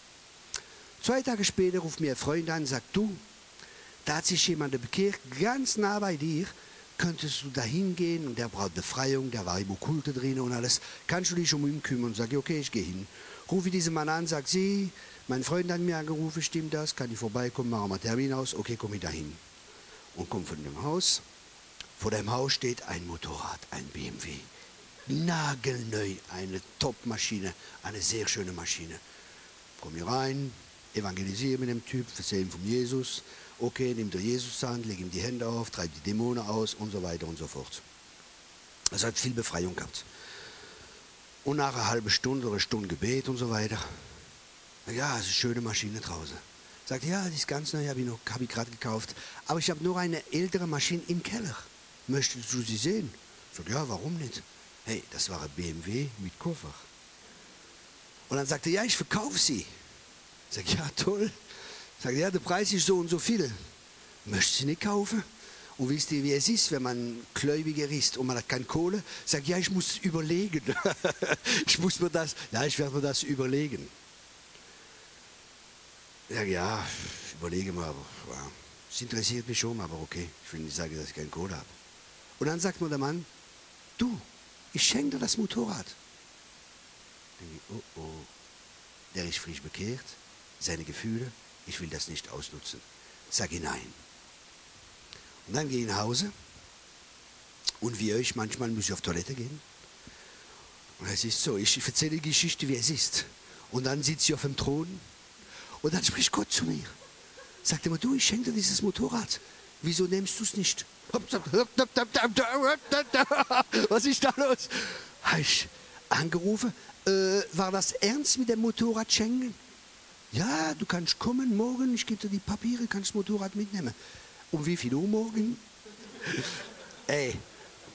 Zwei Tage später ruft mir ein Freund an und sagt, du, da hat sich jemand bekehrt, ganz nah bei dir, könntest du da hingehen und der braucht Befreiung, der war im Okkulte drin und alles. Kannst du dich um ihn kümmern? Sag ich, okay, ich gehe hin. Rufe diesen Mann an, sag sie, mein Freund hat mir angerufen, stimmt das? Kann ich vorbeikommen, machen wir Termin aus? Okay, komme ich dahin. Und komme von dem Haus. Vor dem Haus steht ein Motorrad, ein BMW. Nagelneu, eine Top-Maschine, eine sehr schöne Maschine. Komme hier rein, evangelisiere mit dem Typ, erzähle ihm von Jesus okay, nimm dir Jesus an, leg ihm die Hände auf, treib die Dämonen aus und so weiter und so fort. Es hat viel Befreiung gehabt. Und nach einer halben Stunde oder Stunde Gebet und so weiter, ja, es ist eine schöne Maschine draußen. Sagt, ja, die ist ganz neu, habe ich, hab ich gerade gekauft. Aber ich habe nur eine ältere Maschine im Keller. Möchtest du sie sehen? Sagt, ja, warum nicht? Hey, das war ein BMW mit Koffer. Und dann sagte er, ja, ich verkaufe sie. Sag, ja, toll. Sagt, ja, der Preis ist so und so viel. Möchtest du nicht kaufen? Und wisst ihr, wie es ist, wenn man Gläubiger ist und man hat keine Kohle? Sagt, ja, ich muss überlegen. ich muss mir das, ja, ich werde mir das überlegen. Ja, ja, überlege mal, aber ja, es interessiert mich schon, aber okay, ich will nicht sagen, dass ich keine Kohle habe. Und dann sagt mir der Mann, du, ich schenke dir das Motorrad. Ich, oh oh, der ist frisch bekehrt, seine Gefühle, ich will das nicht ausnutzen. Sag ich nein. Und dann gehe ich nach Hause und wie euch, manchmal muss ich auf Toilette gehen. Und es ist so, ich erzähle die Geschichte, wie es ist. Und dann sitze ich auf dem Thron und dann spricht Gott zu mir. Sagt immer, du, ich schenke dir dieses Motorrad. Wieso nimmst du es nicht? Was ist da los? Habe ich angerufen, äh, war das ernst mit dem Motorrad schenken? Ja, du kannst kommen morgen, ich gebe dir die Papiere, kannst das Motorrad mitnehmen. Um wie viel Uhr morgen? Ey,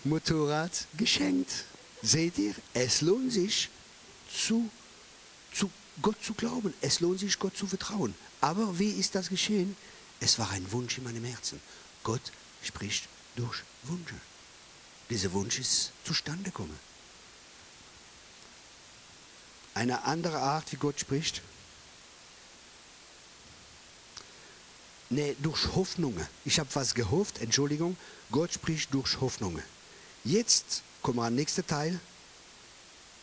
Motorrad geschenkt. Seht ihr, es lohnt sich, zu, zu Gott zu glauben. Es lohnt sich, Gott zu vertrauen. Aber wie ist das geschehen? Es war ein Wunsch in meinem Herzen. Gott spricht durch Wünsche. Dieser Wunsch ist zustande gekommen. Eine andere Art, wie Gott spricht, nee, durch Hoffnungen. Ich habe was gehofft, Entschuldigung. Gott spricht durch Hoffnungen. Jetzt kommen wir am nächsten Teil.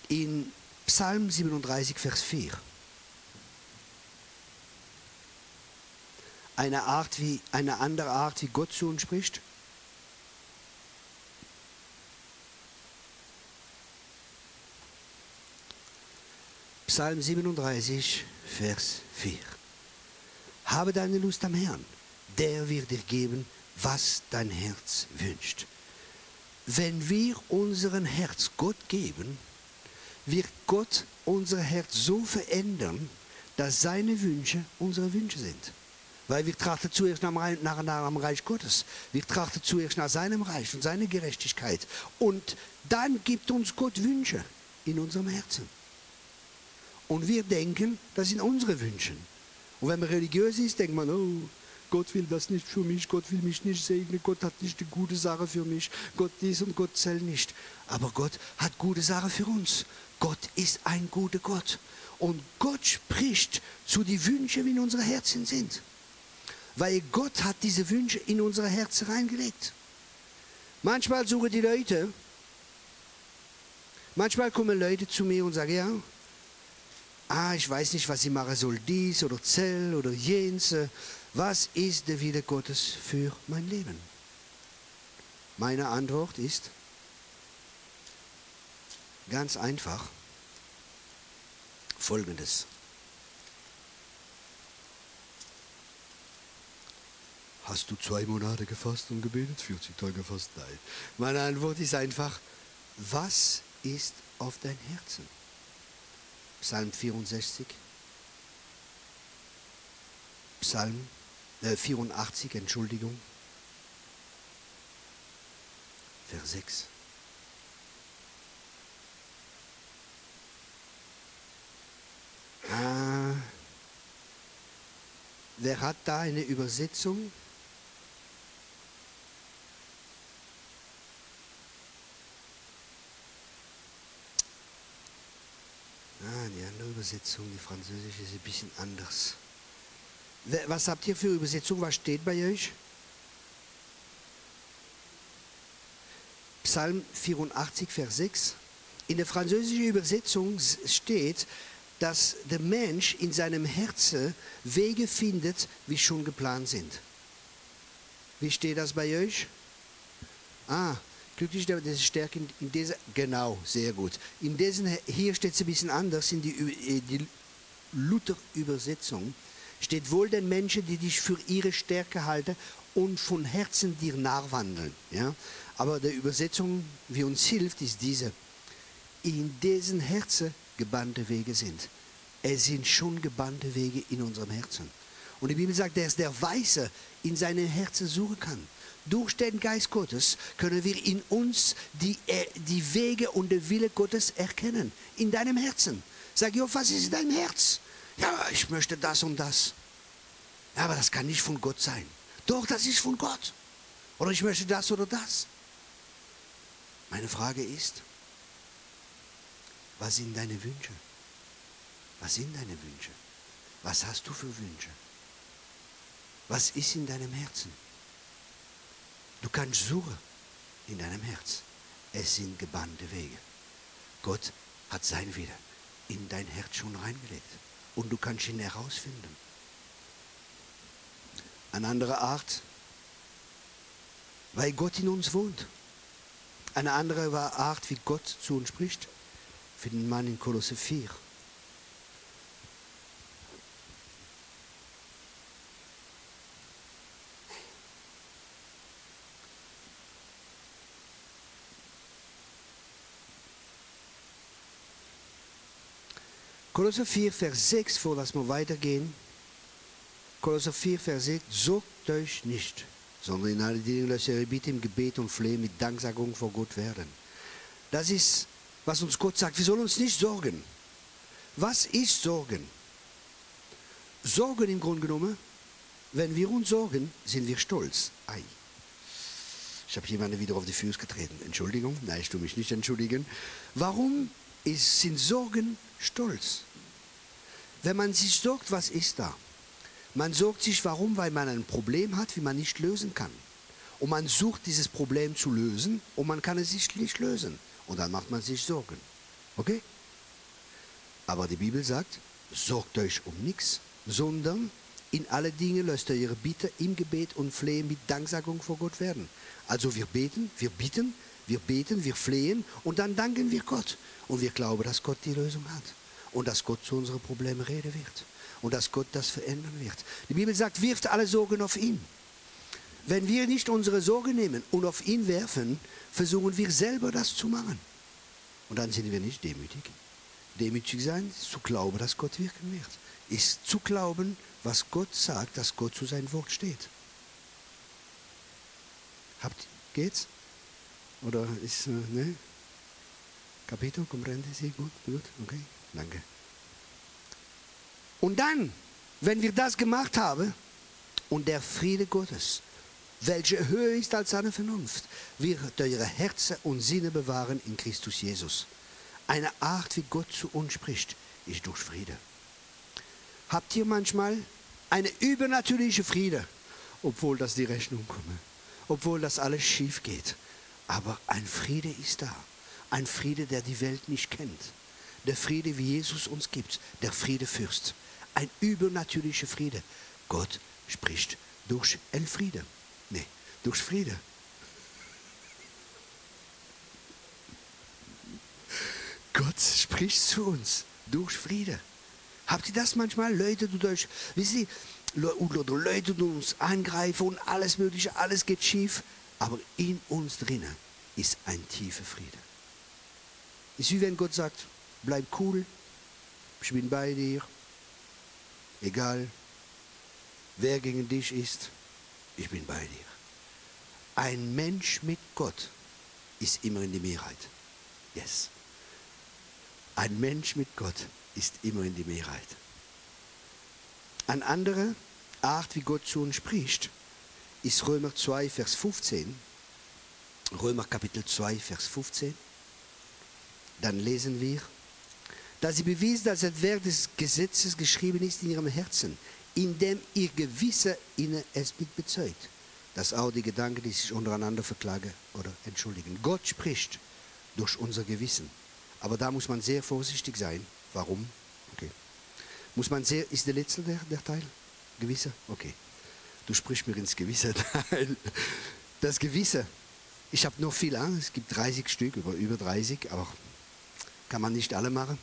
In Psalm 37, Vers 4. Eine, Art wie, eine andere Art, wie Gott zu uns spricht. Psalm 37, Vers 4. Habe deine Lust am Herrn, der wird dir geben, was dein Herz wünscht. Wenn wir unseren Herz Gott geben, wird Gott unser Herz so verändern, dass seine Wünsche unsere Wünsche sind. Weil wir trachten zuerst nach, nach, nach dem Reich Gottes. Wir trachten zuerst nach seinem Reich und seiner Gerechtigkeit. Und dann gibt uns Gott Wünsche in unserem Herzen. Und wir denken, das sind unsere Wünsche. Und wenn man religiös ist, denkt man, oh, Gott will das nicht für mich, Gott will mich nicht segnen, Gott hat nicht eine gute Sache für mich, Gott dies und Gott zählt nicht. Aber Gott hat gute Sache für uns. Gott ist ein guter Gott. Und Gott spricht zu den Wünschen, wie in unsere Herzen sind. Weil Gott hat diese Wünsche in unsere Herzen reingelegt. Manchmal suchen die Leute, manchmal kommen Leute zu mir und sagen, ja, ah, ich weiß nicht, was ich machen soll, dies oder Zell oder jenes. Was ist der Wille Gottes für mein Leben? Meine Antwort ist ganz einfach folgendes. Hast du zwei Monate gefasst und gebetet, 40 Tage gefasst? Nein. Meine Antwort ist einfach, was ist auf dein Herzen? Psalm 64. Psalm äh, 84, Entschuldigung. Vers 6. Ah, wer hat da eine Übersetzung? Ah, die andere Übersetzung, die französische, ist ein bisschen anders. Was habt ihr für Übersetzung? Was steht bei euch? Psalm 84, Vers 6. In der französischen Übersetzung steht, dass der Mensch in seinem Herzen Wege findet, wie schon geplant sind. Wie steht das bei euch? Ah, glücklich der das stärkt in, in dieser, genau, sehr gut. In diesen, hier steht es ein bisschen anders, in die, äh, die Luther-Übersetzung steht wohl den Menschen, die dich für ihre Stärke halten und von Herzen dir nachwandeln. Ja? Aber die Übersetzung, wie uns hilft, ist diese. In diesen Herzen gebannte Wege sind. Es sind schon gebannte Wege in unserem Herzen. Und die Bibel sagt, dass der Weise in seinem Herzen suchen kann. Durch den Geist Gottes können wir in uns die, äh, die Wege und den Wille Gottes erkennen. In deinem Herzen. Sag, Jo, was ist in deinem Herz? Ja, ich möchte das und das. Ja, aber das kann nicht von Gott sein. Doch, das ist von Gott. Oder ich möchte das oder das. Meine Frage ist, was sind deine Wünsche? Was sind deine Wünsche? Was hast du für Wünsche? Was ist in deinem Herzen? Du kannst suchen in deinem Herz. Es sind gebannte Wege. Gott hat sein Wille in dein Herz schon reingelegt. Und du kannst ihn herausfinden. Eine andere Art, weil Gott in uns wohnt. Eine andere Art, wie Gott zu uns spricht, findet man in Kolosse 4. Kolosser 4, Vers 6, vor dass wir weitergehen. Kolosser 4, Vers 6, sorgt euch nicht, sondern in allen Dingen lasst eure Bitte im Gebet und Flehen mit Danksagung vor Gott werden. Das ist, was uns Gott sagt. Wir sollen uns nicht sorgen. Was ist Sorgen? Sorgen im Grunde genommen, wenn wir uns sorgen, sind wir stolz. Ei. Ich habe jemanden wieder auf die Füße getreten. Entschuldigung, nein, ich tue mich nicht entschuldigen. Warum ist, sind Sorgen stolz? Wenn man sich sorgt, was ist da? Man sorgt sich warum? Weil man ein Problem hat, wie man nicht lösen kann. Und man sucht dieses Problem zu lösen und man kann es nicht lösen. Und dann macht man sich Sorgen. Okay? Aber die Bibel sagt, sorgt euch um nichts, sondern in alle Dinge lasst ihr ihre Bitte im Gebet und Flehen mit Danksagung vor Gott werden. Also wir beten, wir bitten, wir beten, wir flehen und dann danken wir Gott. Und wir glauben, dass Gott die Lösung hat. Und dass Gott zu unseren Problemen reden wird. Und dass Gott das verändern wird. Die Bibel sagt, wirft alle Sorgen auf ihn. Wenn wir nicht unsere Sorgen nehmen und auf ihn werfen, versuchen wir selber das zu machen. Und dann sind wir nicht demütig. Demütig sein, zu glauben, dass Gott wirken wird. Ist zu glauben, was Gott sagt, dass Gott zu seinem Wort steht. Habt, geht's? Oder ist, äh, ne? Capito, comprende Sie? Gut, gut, okay, danke. Und dann, wenn wir das gemacht haben, und der Friede Gottes, welche höher ist als seine Vernunft, wird eure Herzen und Sinne bewahren in Christus Jesus. Eine Art, wie Gott zu uns spricht, ist durch Friede. Habt ihr manchmal eine übernatürliche Friede, obwohl das die Rechnung kommt, obwohl das alles schief geht. Aber ein Friede ist da, ein Friede, der die Welt nicht kennt. Der Friede, wie Jesus uns gibt, der Friede Fürst. Ein übernatürlicher Friede. Gott spricht durch Elfriede. Nee, durch Friede. Gott spricht zu uns durch Friede. Habt ihr das manchmal? Leute, du durch, Sie, oder Leute, die uns angreifen und alles Mögliche, alles geht schief. Aber in uns drinnen ist ein tiefer Friede. Es ist wie wenn Gott sagt, bleib cool, ich bin bei dir, egal wer gegen dich ist, ich bin bei dir. Ein Mensch mit Gott ist immer in die Mehrheit. Yes. Ein Mensch mit Gott ist immer in die Mehrheit. Eine andere Art, wie Gott zu uns spricht, ist Römer 2, Vers 15. Römer Kapitel 2, Vers 15. Dann lesen wir, da sie bewiesen, dass das Werk des Gesetzes geschrieben ist in ihrem Herzen, indem ihr Gewisse ihnen es mit bezeugt. dass auch die Gedanken, die sich untereinander verklagen oder entschuldigen. Gott spricht durch unser Gewissen. Aber da muss man sehr vorsichtig sein. Warum? Okay. Muss man sehr, ist der letzte der, der Teil? Gewisse? Okay. Du sprichst mir ins Gewisse. Das Gewisse. Ich habe noch viel an. Es gibt 30 Stück, über, über 30, aber kann man nicht alle machen.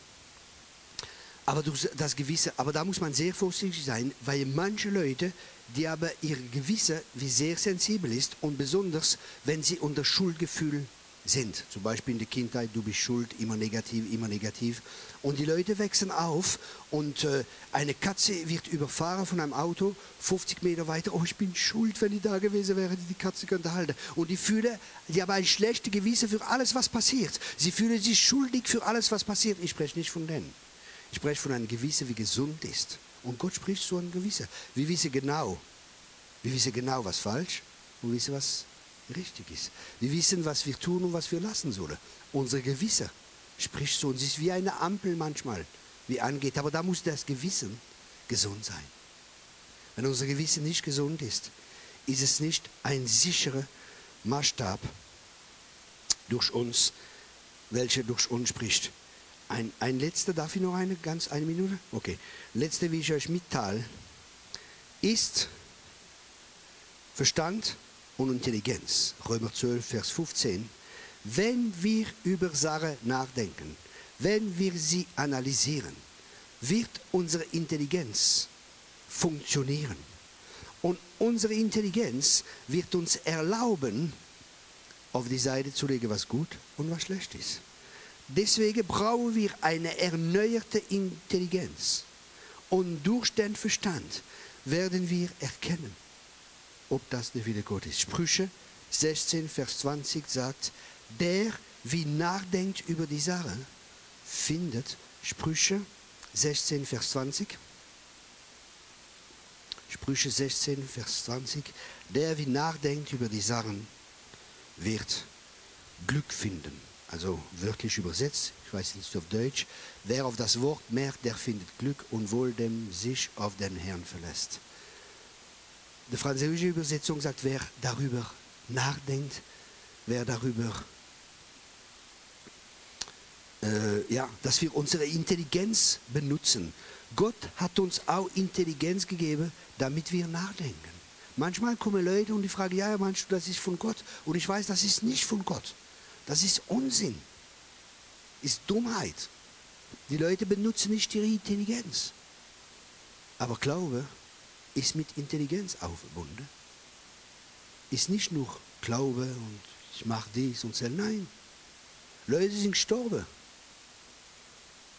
Aber das Gewisse, aber da muss man sehr vorsichtig sein, weil manche Leute, die aber ihr Gewisse wie sehr sensibel ist und besonders, wenn sie unter Schuldgefühl sind. Zum Beispiel in der Kindheit, du bist schuld, immer negativ, immer negativ. Und die Leute wachsen auf und äh, eine Katze wird überfahren von einem Auto, 50 Meter weiter. Oh, ich bin schuld, wenn ich da gewesen wäre, die die Katze könnte halten. Und die fühlen, die haben ein schlechtes Gewissen für alles, was passiert. Sie fühlen sich schuldig für alles, was passiert. Ich spreche nicht von denen. Ich spreche von einem Gewissen, wie gesund ist. Und Gott spricht so ein Gewissen. Wir wissen genau, wir wissen genau, was falsch und wissen, was richtig ist. Wir wissen, was wir tun und was wir lassen sollen. Unser Gewissen spricht so. Und es ist wie eine Ampel manchmal, wie angeht. Aber da muss das Gewissen gesund sein. Wenn unser Gewissen nicht gesund ist, ist es nicht ein sicherer Maßstab durch uns, welcher durch uns spricht. Ein, ein letzter, darf ich noch eine, ganz eine Minute? Okay. Letzte, wie ich euch mitteile, ist Verstand und Intelligenz. Römer 12, Vers 15. Wenn wir über Sachen nachdenken, wenn wir sie analysieren, wird unsere Intelligenz funktionieren. Und unsere Intelligenz wird uns erlauben, auf die Seite zu legen, was gut und was schlecht ist. Deswegen brauchen wir eine erneuerte Intelligenz. Und durch den Verstand werden wir erkennen, ob das der Wille Gottes ist. Sprüche 16, Vers 20 sagt, der wie nachdenkt über die Sache, findet Sprüche 16, Vers 20. Sprüche 16, Vers 20. Der wie nachdenkt über die Sachen, wird Glück finden. Also wörtlich übersetzt, ich weiß nicht auf Deutsch. Wer auf das Wort merkt, der findet Glück und wohl dem sich auf den Herrn verlässt. Die französische Übersetzung sagt, wer darüber nachdenkt, wer darüber, äh, ja, dass wir unsere Intelligenz benutzen. Gott hat uns auch Intelligenz gegeben, damit wir nachdenken. Manchmal kommen Leute und die fragen, ja, meinst du, das ist von Gott? Und ich weiß, das ist nicht von Gott. Das ist Unsinn. Ist Dummheit. Die Leute benutzen nicht ihre Intelligenz. Aber Glaube ist mit Intelligenz auch verbunden. Ist nicht nur Glaube und ich mache dies und so. Nein. Leute sind gestorben,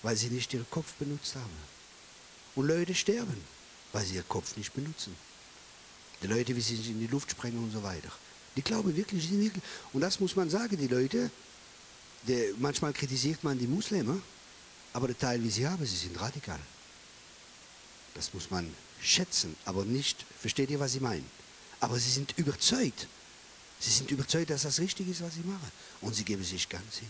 weil sie nicht ihren Kopf benutzt haben. Und Leute sterben, weil sie ihren Kopf nicht benutzen. Die Leute, wie sie sich in die Luft sprengen und so weiter. Die glauben wirklich, die sind wirklich. Und das muss man sagen, die Leute, die, manchmal kritisiert man die Muslime, aber der Teil, wie sie haben, sie sind radikal. Das muss man schätzen, aber nicht, versteht ihr, was ich meine? Aber sie sind überzeugt. Sie sind überzeugt, dass das richtig ist, was sie machen. Und sie geben sich ganz hin.